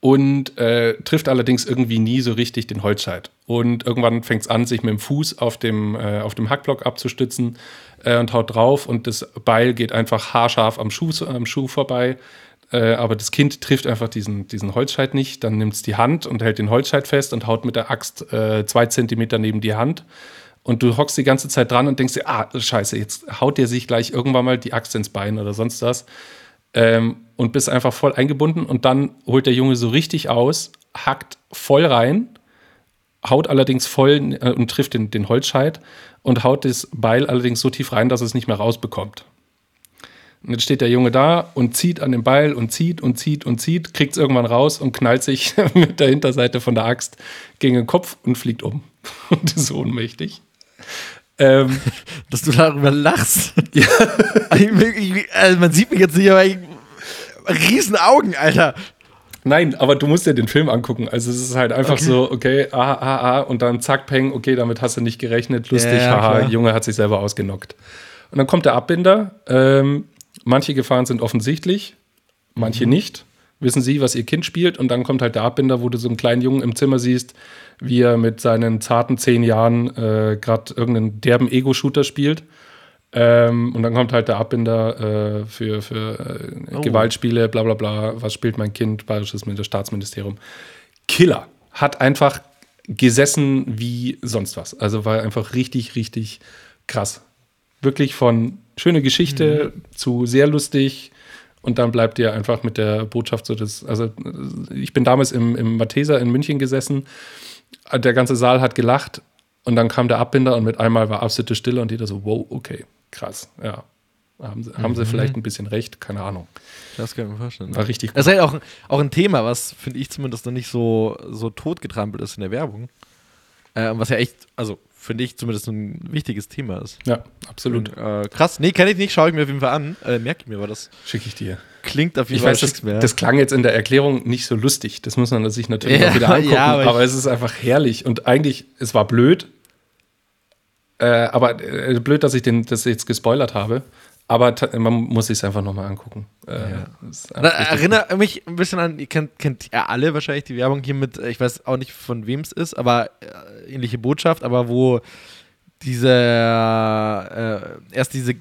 Und äh, trifft allerdings irgendwie nie so richtig den Holzscheit. Und irgendwann fängt es an, sich mit dem Fuß auf dem, äh, auf dem Hackblock abzustützen äh, und haut drauf. Und das Beil geht einfach haarscharf am Schuh, am Schuh vorbei. Äh, aber das Kind trifft einfach diesen, diesen Holzscheit nicht. Dann nimmt es die Hand und hält den Holzscheit fest und haut mit der Axt äh, zwei Zentimeter neben die Hand und du hockst die ganze Zeit dran und denkst dir, ah, scheiße, jetzt haut dir sich gleich irgendwann mal die Axt ins Bein oder sonst was. Ähm, und bist einfach voll eingebunden und dann holt der Junge so richtig aus, hackt voll rein, haut allerdings voll äh, und trifft den, den Holzscheit und haut das Beil allerdings so tief rein, dass es nicht mehr rausbekommt. Und jetzt steht der Junge da und zieht an dem Beil und zieht und zieht und zieht, kriegt es irgendwann raus und knallt sich [LAUGHS] mit der Hinterseite von der Axt gegen den Kopf und fliegt um. [LAUGHS] Und ist ohnmächtig. Ähm, [LAUGHS] Dass du darüber lachst. [LAUGHS] Ja. [LAUGHS] also man sieht mich jetzt nicht, aber ich, riesen Augen, Alter. Nein, aber du musst dir den Film angucken. Also es ist halt einfach okay. so, okay, ah, ah, ah, und dann zack, peng, okay, damit hast du nicht gerechnet, lustig, ja, haha, klar. Junge hat sich selber ausgenockt. Und dann kommt der Abbinder. Ähm, manche Gefahren sind offensichtlich, manche mhm. nicht. Wissen Sie, was Ihr Kind spielt? Und dann kommt halt der Abbinder, wo du so einen kleinen Jungen im Zimmer siehst, wie er mit seinen zarten zehn Jahren äh, gerade irgendeinen derben Ego-Shooter spielt. Ähm, und dann kommt halt der Abbinder äh, für, für äh, oh. Gewaltspiele, bla bla bla. Was spielt mein Kind? Bayerisches Staatsministerium. Killer. Hat einfach gesessen wie sonst was. Also war einfach richtig, richtig krass. Wirklich von schöne Geschichte mhm. zu sehr lustig. Und dann bleibt ihr einfach mit der Botschaft so das. Also, ich bin damals im, im Matheser in München gesessen der ganze Saal hat gelacht und dann kam der Abbinder und mit einmal war absolute Stille und jeder so, wow, okay, krass, ja. Haben sie, mhm. haben sie mhm. vielleicht ein bisschen recht, keine Ahnung. Das kann ich mir vorstellen. War richtig gut. Das ist halt auch, auch ein Thema, was, finde ich zumindest, noch nicht so, so totgetrampelt ist in der Werbung. Äh, was ja echt, also finde ich zumindest ein wichtiges Thema ist. Ja, absolut. Und, äh, krass, nee, kenne ich nicht, schaue ich mir auf jeden Fall an. Äh, Merke ich mir, aber das schicke ich dir. Klingt auf jeden ich Fall. Ich weiß, das, das, klang jetzt in der Erklärung nicht so lustig. Das muss man sich natürlich ja, auch wieder angucken. [LAUGHS] Ja, aber, aber es ist einfach herrlich. Und eigentlich, es war blöd. Äh, aber äh, blöd, dass ich den, das jetzt gespoilert habe. Aber man muss sich es einfach nochmal angucken. Äh, ja. Erinnere mich ein bisschen an, ihr kennt, kennt ja alle wahrscheinlich die Werbung hier mit, ich weiß auch nicht von wem es ist, aber äh, ähnliche Botschaft, aber wo diese äh, erst diese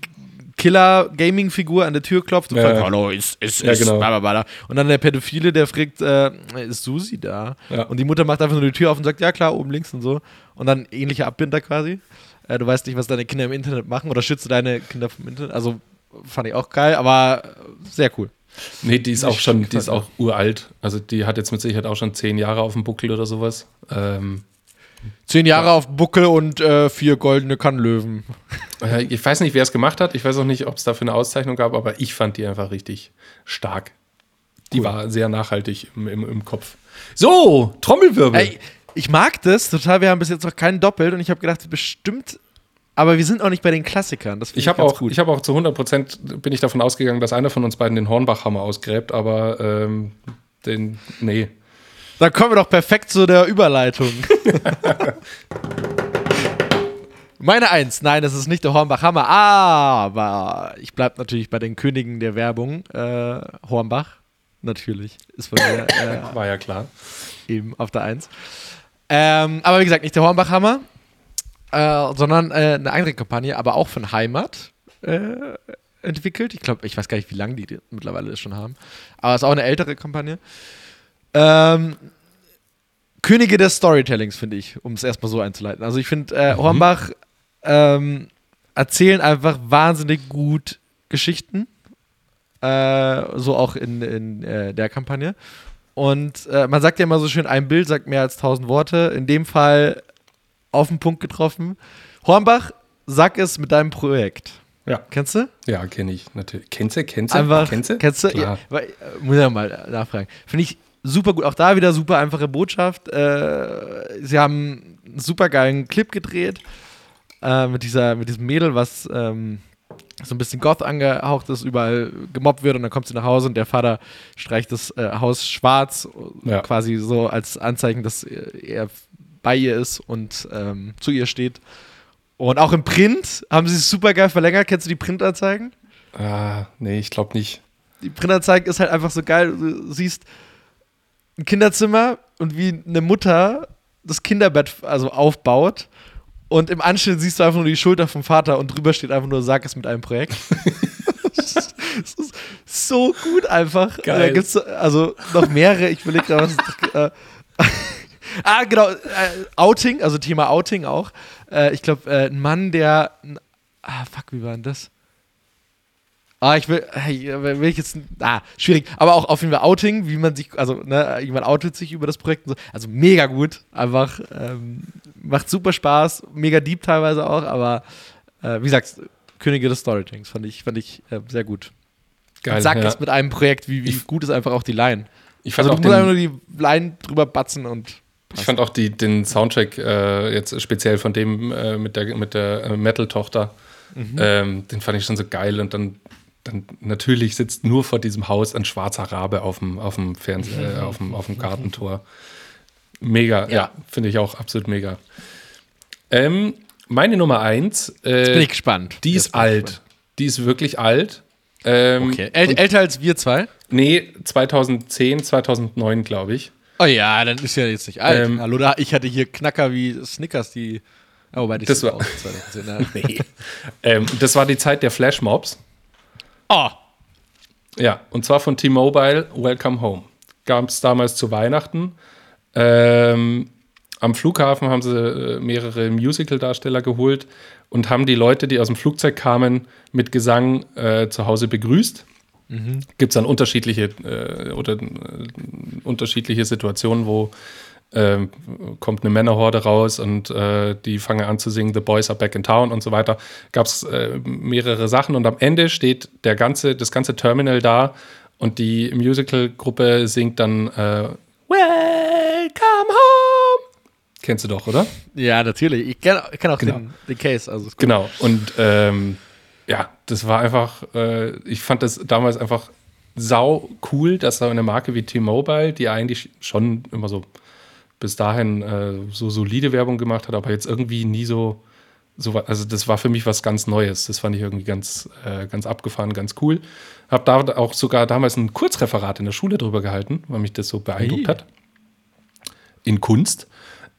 Killer-Gaming-Figur an der Tür klopft und ja, fragt, hallo, ist, ist, ja, genau. bla, Und dann der Pädophile, der fragt, äh, ist Susi da? Ja. Und die Mutter macht einfach nur die Tür auf und sagt, ja klar, oben links und so. Und dann ähnliche Abbinder quasi. Äh, du weißt nicht, was deine Kinder im Internet machen oder schütze deine Kinder vom Internet. Also fand ich auch geil, aber sehr cool. Nee, die ist auch schon, die ist auch uralt. Also die hat jetzt mit Sicherheit auch schon zehn Jahre auf dem Buckel oder sowas. Ähm, Zehn Jahre ja. auf Buckel und äh, vier goldene Kannlöwen. Ich weiß nicht, wer es gemacht hat. Ich weiß auch nicht, ob es dafür eine Auszeichnung gab, aber ich fand die einfach richtig stark. Die cool. war sehr nachhaltig im, im, im Kopf. So, Trommelwirbel. Ey, ich mag das total. Wir haben bis jetzt noch keinen doppelt und ich habe gedacht, bestimmt. Aber wir sind auch nicht bei den Klassikern. Das ich habe auch, gut. ich habe auch zu 100 Prozent bin ich davon ausgegangen, dass einer von uns beiden den Hornbachhammer ausgräbt, aber ähm, den, nee. Dann kommen wir doch perfekt zu der Überleitung. [LAUGHS] Meine Eins, nein, das ist nicht der Hornbach Hammer, aber ich bleibe natürlich bei den Königen der Werbung. Äh, Hornbach, natürlich, ist von mir. Äh, War ja klar. Eben auf der Eins. Ähm, aber wie gesagt, nicht der Hornbach Hammer, äh, sondern äh, eine andere Kampagne, aber auch von Heimat äh, entwickelt. Ich glaube, ich weiß gar nicht, wie lange die mittlerweile schon haben. Aber es ist auch eine ältere Kampagne. Ähm, Könige des Storytellings, finde ich, um es erstmal so einzuleiten. Also ich finde, äh, mhm. Hornbach ähm, erzählen einfach wahnsinnig gut Geschichten. Äh, so auch in, in äh, der Kampagne. Und äh, man sagt ja immer so schön, ein Bild sagt mehr als tausend Worte. In dem Fall auf den Punkt getroffen. Hornbach, sag es mit deinem Projekt. Ja. Kennst du? Ja, kenne ich natürlich. Kennst du? Kennst du? Einfach, Kennst du? Kennst du? Ja, weil, äh, muss ja mal nachfragen. Finde ich super gut. Auch da wieder super einfache Botschaft. Äh, sie haben einen super geilen Clip gedreht äh, mit, dieser, mit diesem Mädel, was ähm, so ein bisschen Goth angehaucht ist, überall gemobbt wird und dann kommt sie nach Hause und der Vater streicht das äh, Haus schwarz, Ja. quasi so als Anzeichen, dass er bei ihr ist und ähm, zu ihr steht. Und auch im Print haben sie es super geil verlängert. Kennst du die Printanzeigen? Ah, nee, ich glaube nicht. die Printanzeige ist halt einfach so geil. Du siehst ein Kinderzimmer und wie eine Mutter das Kinderbett also aufbaut. Und im Anschnitt siehst du einfach nur die Schulter vom Vater und drüber steht einfach nur, sag es mit einem Projekt. [LAUGHS] das ist so gut einfach. Geil. Da gibt's also noch mehrere. Ich überlege gerade, was. Äh, [LAUGHS] ah, genau. Äh, Outing, also Thema Outing auch. Äh, ich glaube, äh, ein Mann, der. Ah, fuck, wie war denn das? Ah, ich will, will ich jetzt, ah, schwierig, aber auch auf jeden Fall Outing, wie man sich, also, ne, jemand outet sich über das Projekt, und so. also mega gut, einfach, ähm, macht super Spaß, mega deep teilweise auch, aber, äh, wie gesagt, Könige des Storytellings fand ich, fand ich äh, sehr gut. Geil. Und sag ja. das mit einem Projekt, wie, wie Ich- gut ist einfach auch die Line. Ich fand Also auch du musst einfach nur die Line drüber batzen und ich fand auch die, den Soundtrack äh, jetzt speziell von dem äh, mit der, mit der äh, Metal-Tochter, Mhm. ähm, den fand ich schon so geil und dann, dann natürlich sitzt nur vor diesem Haus ein schwarzer Rabe auf dem, auf dem, Fernseh, äh, auf dem, auf dem Gartentor. Mega, ja, Ja. finde ich auch absolut mega. Ähm, meine Nummer eins, äh, bin ich gespannt. die ist alt. Die ist wirklich alt. Ähm, gespannt. Okay, äl älter als wir zwei? Nee, 2010, 2009, glaube ich. Oh ja, dann ist ja jetzt nicht alt. Ähm, Hallo, da, ich hatte hier Knacker wie Snickers, die. Oh, wobei Das war- auch [LAUGHS] 2010. Ja. Nee. Ähm, das war die Zeit der Flashmobs. Oh, Ja, und zwar von T-Mobile Welcome Home. Gab es damals zu Weihnachten. Ähm, am Flughafen haben sie äh, mehrere Musical-Darsteller geholt und haben die Leute, die aus dem Flugzeug kamen, mit Gesang äh, zu Hause begrüßt. Gibt es dann unterschiedliche äh, oder äh, unterschiedliche Situationen, wo ähm, kommt eine Männerhorde raus und äh, die fangen an zu singen, The Boys are back in town und so weiter. Gab es äh, mehrere Sachen und am Ende steht der ganze, das ganze Terminal da und die Musical-Gruppe singt dann äh, Welcome home. Kennst du doch, oder? ja, natürlich. Ich kenne kenn auch Genau. den, den Case. Also. Genau. Und ähm, ja, das war einfach, äh, ich fand das damals einfach sau cool, dass da eine Marke wie T-Mobile, die eigentlich schon immer so bis dahin äh, so solide Werbung gemacht hat, aber jetzt irgendwie nie so, so also das war für mich was ganz Neues. Das fand ich irgendwie ganz, äh, ganz abgefahren, ganz cool. Hab da auch sogar damals ein Kurzreferat in der Schule drüber gehalten, weil mich das so beeindruckt Hey. hat. In Kunst.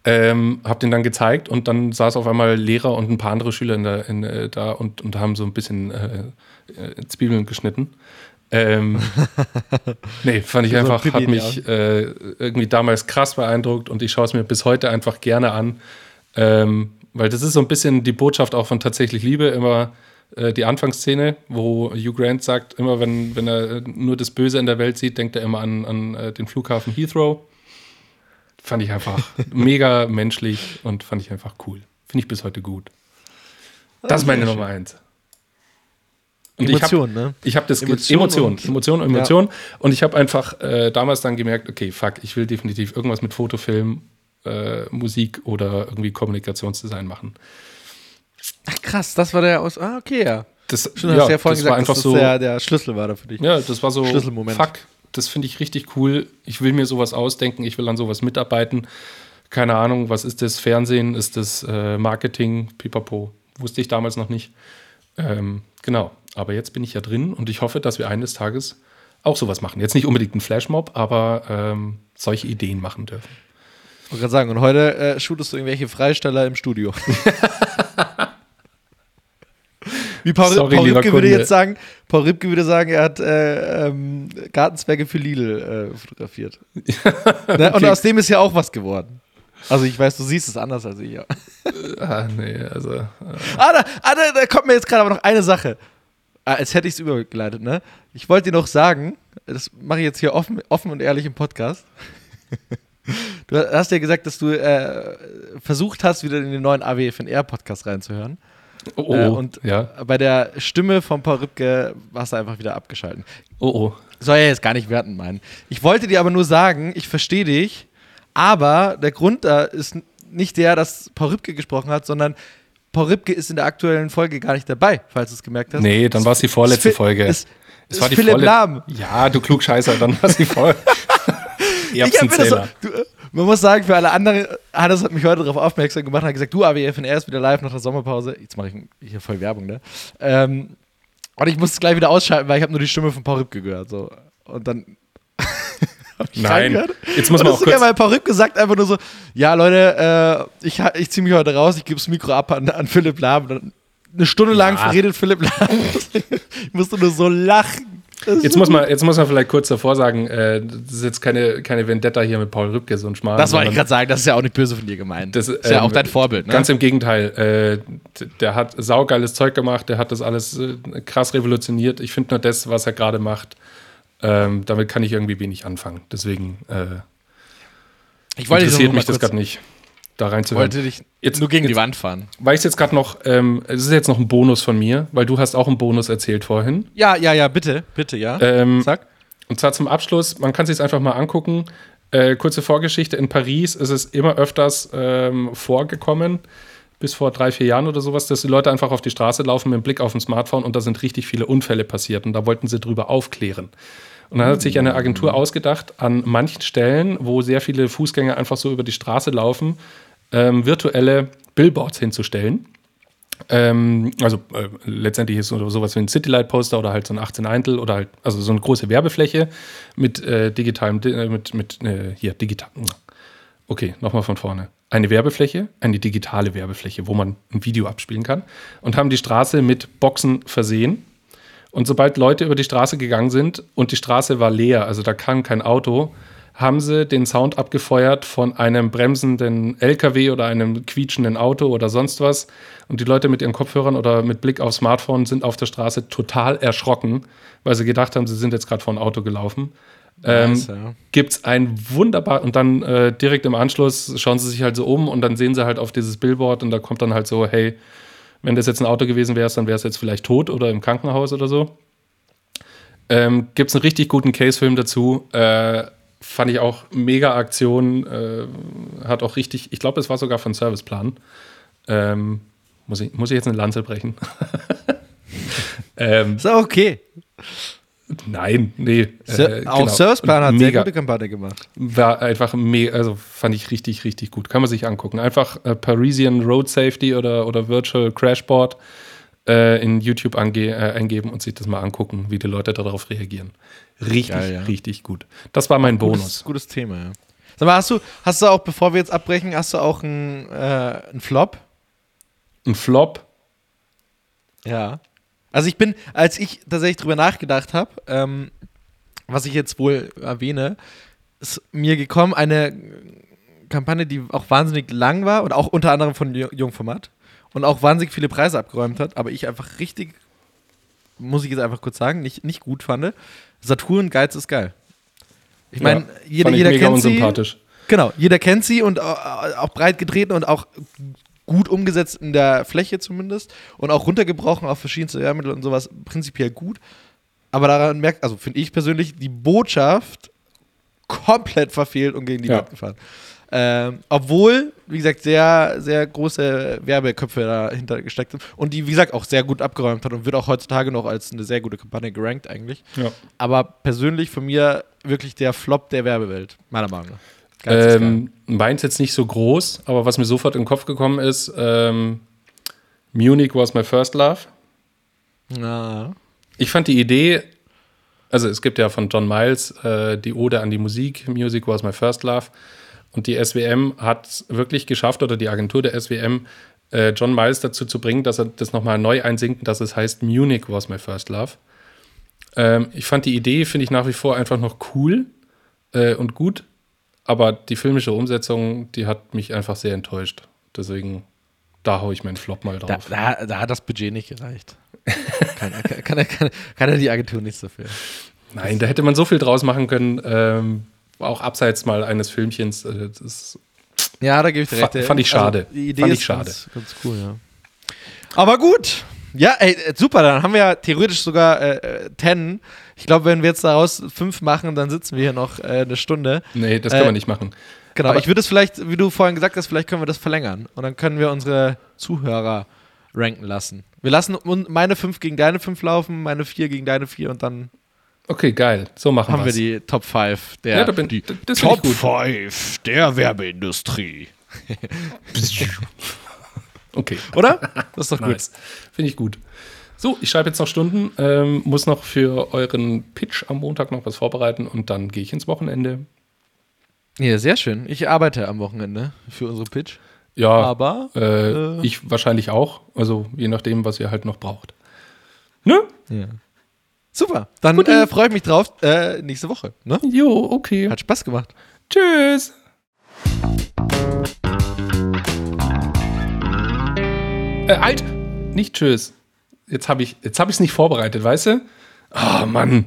Ähm, hab den dann gezeigt und dann saß auf einmal Lehrer und ein paar andere Schüler in der, in, äh, da und, und haben so ein bisschen äh, äh, Zwiebeln geschnitten. Ähm, [LAUGHS] nee, fand ich So ein einfach, hat mich äh, irgendwie damals krass beeindruckt und ich schaue es mir bis heute einfach gerne an. Ähm, weil das ist so ein bisschen die Botschaft auch von tatsächlich Liebe, immer äh, die Anfangsszene, wo Hugh Grant sagt, immer wenn, wenn er nur das Böse in der Welt sieht, denkt er immer an, an äh, den Flughafen Heathrow. Fand ich einfach [LAUGHS] mega menschlich und fand ich einfach cool. Finde ich bis heute gut. Das ist meine Nummer eins. Und ich hab- Emotion, ne? ich habe das Emotion Emotion, und- Emotion, Emotion, Emotion. Und ich habe einfach äh, damals dann gemerkt, okay, fuck, ich will definitiv irgendwas mit Fotofilm, äh, Musik oder irgendwie Kommunikationsdesign machen. Ach, krass, das war der aus. Ah, okay, ja. Das, Schon ja vorhin das war gesagt, einfach dass so. das der, der Schlüssel war da für dich. Ja, das war so, Schlüsselmoment. fuck, das finde ich richtig cool. Ich will mir sowas ausdenken, ich will an sowas mitarbeiten. Keine Ahnung, was ist das? Fernsehen, ist das äh, Marketing, pipapo. Wusste ich damals noch nicht. Ähm, genau, aber jetzt bin ich ja drin und ich hoffe, dass wir eines Tages auch sowas machen. Jetzt nicht unbedingt ein Flashmob, aber ähm, solche Ideen machen dürfen. Ich wollte gerade sagen, und heute äh, shootest du irgendwelche Freisteller im Studio. [LAUGHS] Wie Paul, Sorry, Paul Ripke würde jetzt sagen, Paul Ripke würde sagen, er hat äh, ähm, Gartenzwerge für Lidl äh, fotografiert. [LAUGHS] ne? Und Okay. aus dem ist ja auch was geworden. Also ich weiß, du siehst es anders als ich. Ja. Ah, nee, also. Äh, Ah, da, ah da, da kommt mir jetzt gerade aber noch eine Sache. Ah, als hätte ich es übergeleitet, ne? Ich wollte dir noch sagen, das mache ich jetzt hier offen, offen und ehrlich im Podcast. [LAUGHS] Du hast ja gesagt, dass du äh, versucht hast, wieder in den neuen AWFNR-Podcast reinzuhören. Oh, oh, Äh, und ja. bei der Stimme von Paul Rübke warst du einfach wieder abgeschalten. Oh, oh. Soll ja jetzt gar nicht werten meinen. Ich wollte dir aber nur sagen, ich verstehe dich, aber der Grund da ist nicht der, dass Paul Rübke gesprochen hat, sondern Paul Rübke ist in der aktuellen Folge gar nicht dabei, falls du es gemerkt hast. Nee, dann war es die vorletzte Ist Folge. Ist, Es war die Philipp Lahm. Ja, du Klugscheißer, dann war es die Folge. [LAUGHS] Ich mir das so, du, man muss sagen, für alle anderen, Hannes hat mich heute darauf aufmerksam gemacht und hat gesagt, du, AWFNR ist wieder live nach der Sommerpause. Jetzt mache ich hier voll Werbung, ne? Ähm, und ich musste es gleich wieder ausschalten, weil ich habe nur die Stimme von Paul Rübke gehört. So. Und dann Nein, jetzt muss man das auch ist sogar, kurz. weil Paul Rübke sagt einfach nur so, ja Leute, äh, ich, ich ziehe mich heute raus, ich gebe das Mikro ab an, an Philipp Lahm. Eine Stunde lang Ja. redet Philipp Lahm. [LAUGHS] ich musste nur so lachen. Das ist Jetzt muss, man, jetzt muss man vielleicht kurz davor sagen, äh, das ist jetzt keine, keine Vendetta hier mit Paul Rübke, so ein Schmarrn. Das wollte ich gerade sagen, das ist ja auch nicht böse von dir gemeint. Das, ist ja ähm, auch dein Vorbild, ne? Ganz im Gegenteil. Äh, der hat saugeiles Zeug gemacht, der hat das alles äh, krass revolutioniert. Ich finde nur das, was er gerade macht, ähm, damit kann ich irgendwie wenig anfangen. Deswegen äh, ich wollte interessiert mich das gerade nicht, da reinzuhören. wollte dich Jetzt- nur gegen die jetzt- Wand fahren. Weil ich jetzt gerade noch, ähm, es ist jetzt noch ein Bonus von mir, weil du hast auch einen Bonus erzählt vorhin. Ja, ja, ja, bitte, bitte, ja. Ähm, Sag. Und zwar zum Abschluss, man kann sich einfach mal angucken. Äh, kurze Vorgeschichte, in Paris ist es immer öfters ähm, vorgekommen, bis vor drei, vier Jahren oder sowas, dass die Leute einfach auf die Straße laufen mit dem Blick auf ein Smartphone und da sind richtig viele Unfälle passiert und da wollten sie drüber aufklären. Und dann hat sich eine Agentur ausgedacht, an manchen Stellen, wo sehr viele Fußgänger einfach so über die Straße laufen, ähm, virtuelle Billboards hinzustellen. Ähm, also äh, letztendlich ist so, sowas wie ein Citylight-Poster oder halt so ein 18 Eintel oder halt, also so eine große Werbefläche mit äh, digitalem, di- äh, mit, mit äh, hier, digital. Okay, nochmal von vorne. Eine Werbefläche, eine digitale Werbefläche, wo man ein Video abspielen kann und haben die Straße mit Boxen versehen. Und sobald Leute über die Straße gegangen sind und die Straße war leer, also da kam kein Auto, haben sie den Sound abgefeuert von einem bremsenden LKW oder einem quietschenden Auto oder sonst was. Und die Leute mit ihren Kopfhörern oder mit Blick aufs Smartphone sind auf der Straße total erschrocken, weil sie gedacht haben, sie sind jetzt gerade vor ein Auto gelaufen. Ähm, Nice, ja. gibt es ein wunderbar und dann äh, direkt im Anschluss schauen sie sich halt so um und dann sehen sie halt auf dieses Billboard und da kommt dann halt so, hey, wenn das jetzt ein Auto gewesen wäre, dann wäre es jetzt vielleicht tot oder im Krankenhaus oder so. Ähm, gibt es einen richtig guten Case-Film dazu. Äh, fand ich auch mega Aktion. Äh, hat auch richtig, ich glaube, es war sogar von Serviceplan. Ähm, muss, ich, muss ich jetzt eine Lanze brechen? [LAUGHS] ähm, Ist auch okay. Nein, nee. Äh, auch genau. Serviceplan hat sehr Mega. gute Kampagne gemacht. war einfach mega, also fand ich richtig, richtig gut. Kann man sich angucken. Einfach äh, Parisian Road Safety oder, oder Virtual Crashboard äh, in YouTube ange äh, eingeben und sich das mal angucken, wie die Leute darauf reagieren. Richtig, Geil, ja. richtig gut. Das war mein Gutes, Bonus. gutes Thema, ja. Sag mal, hast du, hast du auch, bevor wir jetzt abbrechen, hast du auch einen äh, einen Flop? Ein Flop. Ja. Also ich bin, als ich tatsächlich drüber nachgedacht habe, ähm, was ich jetzt wohl erwähne, ist mir gekommen eine Kampagne, die auch wahnsinnig lang war und auch unter anderem von Ju- Jungformat und auch wahnsinnig viele Preise abgeräumt hat, aber ich einfach richtig, muss ich jetzt einfach kurz sagen, nicht, nicht gut fand. Saturn Geiz ist geil. Ich meine, Ja, jeder, jeder kennt sie. Genau, jeder kennt sie und au- auch breit getreten und auch gut umgesetzt in der Fläche zumindest und auch runtergebrochen auf verschiedenste Lehrmittel und sowas prinzipiell gut. Aber daran merkt, also finde ich persönlich, die Botschaft komplett verfehlt und gegen die Ja. Wand gefahren. Ähm, obwohl, wie gesagt, sehr, sehr große Werbeköpfe dahinter gesteckt sind und die, wie gesagt, auch sehr gut abgeräumt hat und wird auch heutzutage noch als eine sehr gute Kampagne gerankt eigentlich. Ja. Aber persönlich von mir wirklich der Flop der Werbewelt, meiner Meinung nach. Ähm, meins jetzt nicht so groß, aber was mir sofort in den Kopf gekommen ist, ähm, Munich was my first love. Ja. Ich fand die Idee, also es gibt ja von John Miles äh, die Ode an die Musik, Music was my first love. Und die SWM hat es wirklich geschafft, oder die Agentur der SWM, äh, John Miles dazu zu bringen, dass er das nochmal neu einsingt, dass es heißt Munich was my first love. Ähm, ich fand die Idee, finde ich nach wie vor einfach noch cool äh, und gut, aber die filmische Umsetzung, die hat mich einfach sehr enttäuscht. Deswegen, da haue ich meinen Flop mal Da, drauf. da, da hat das Budget nicht gereicht. [LAUGHS] kann, kann, kann, kann, ja die Agentur nichts dafür. Nein, da hätte man so viel draus machen können, ähm, auch abseits mal eines Filmchens. Äh, Ja, da gebe ich dir recht. fand ich schade. Also, die Idee Fand ich ist schade. Ganz, ganz cool, ja. Aber gut. Ja, ey, äh, super, dann haben wir ja theoretisch sogar äh, 10. Ich glaube, wenn wir jetzt daraus fünf machen, dann sitzen wir hier noch äh, eine Stunde. Nee, das können Äh, wir nicht machen. Genau, Aber- ich würde es vielleicht, wie du vorhin gesagt hast, vielleicht können wir das verlängern. Und dann können wir unsere Zuhörer ranken lassen. Wir lassen meine fünf gegen deine fünf laufen, meine vier gegen deine vier und dann Okay, geil. So machen haben wir wir's. die Top 5 der Ja, da bin, die das gut. 5 der Werbeindustrie. [LAUGHS] Okay, Oder? Das ist doch gut. nice. Finde ich gut. So, ich schreibe jetzt noch Stunden, ähm, muss noch für euren Pitch am Montag noch was vorbereiten und dann gehe ich ins Wochenende. Ja, sehr schön. Ich arbeite am Wochenende für unsere Pitch. Ja, Aber äh, äh, ich wahrscheinlich auch. Also je nachdem, was ihr halt noch braucht. Ne? ja. super. Dann äh, freue ich mich drauf äh, nächste Woche. Ne? Jo, okay. Hat Spaß gemacht. Tschüss. Äh, alt. Nicht tschüss. Jetzt habe ich jetzt habe es nicht vorbereitet, weißt du? Ah, Mann.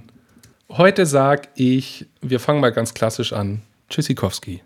Heute sag ich, wir fangen mal ganz klassisch an. Tschüssikowski.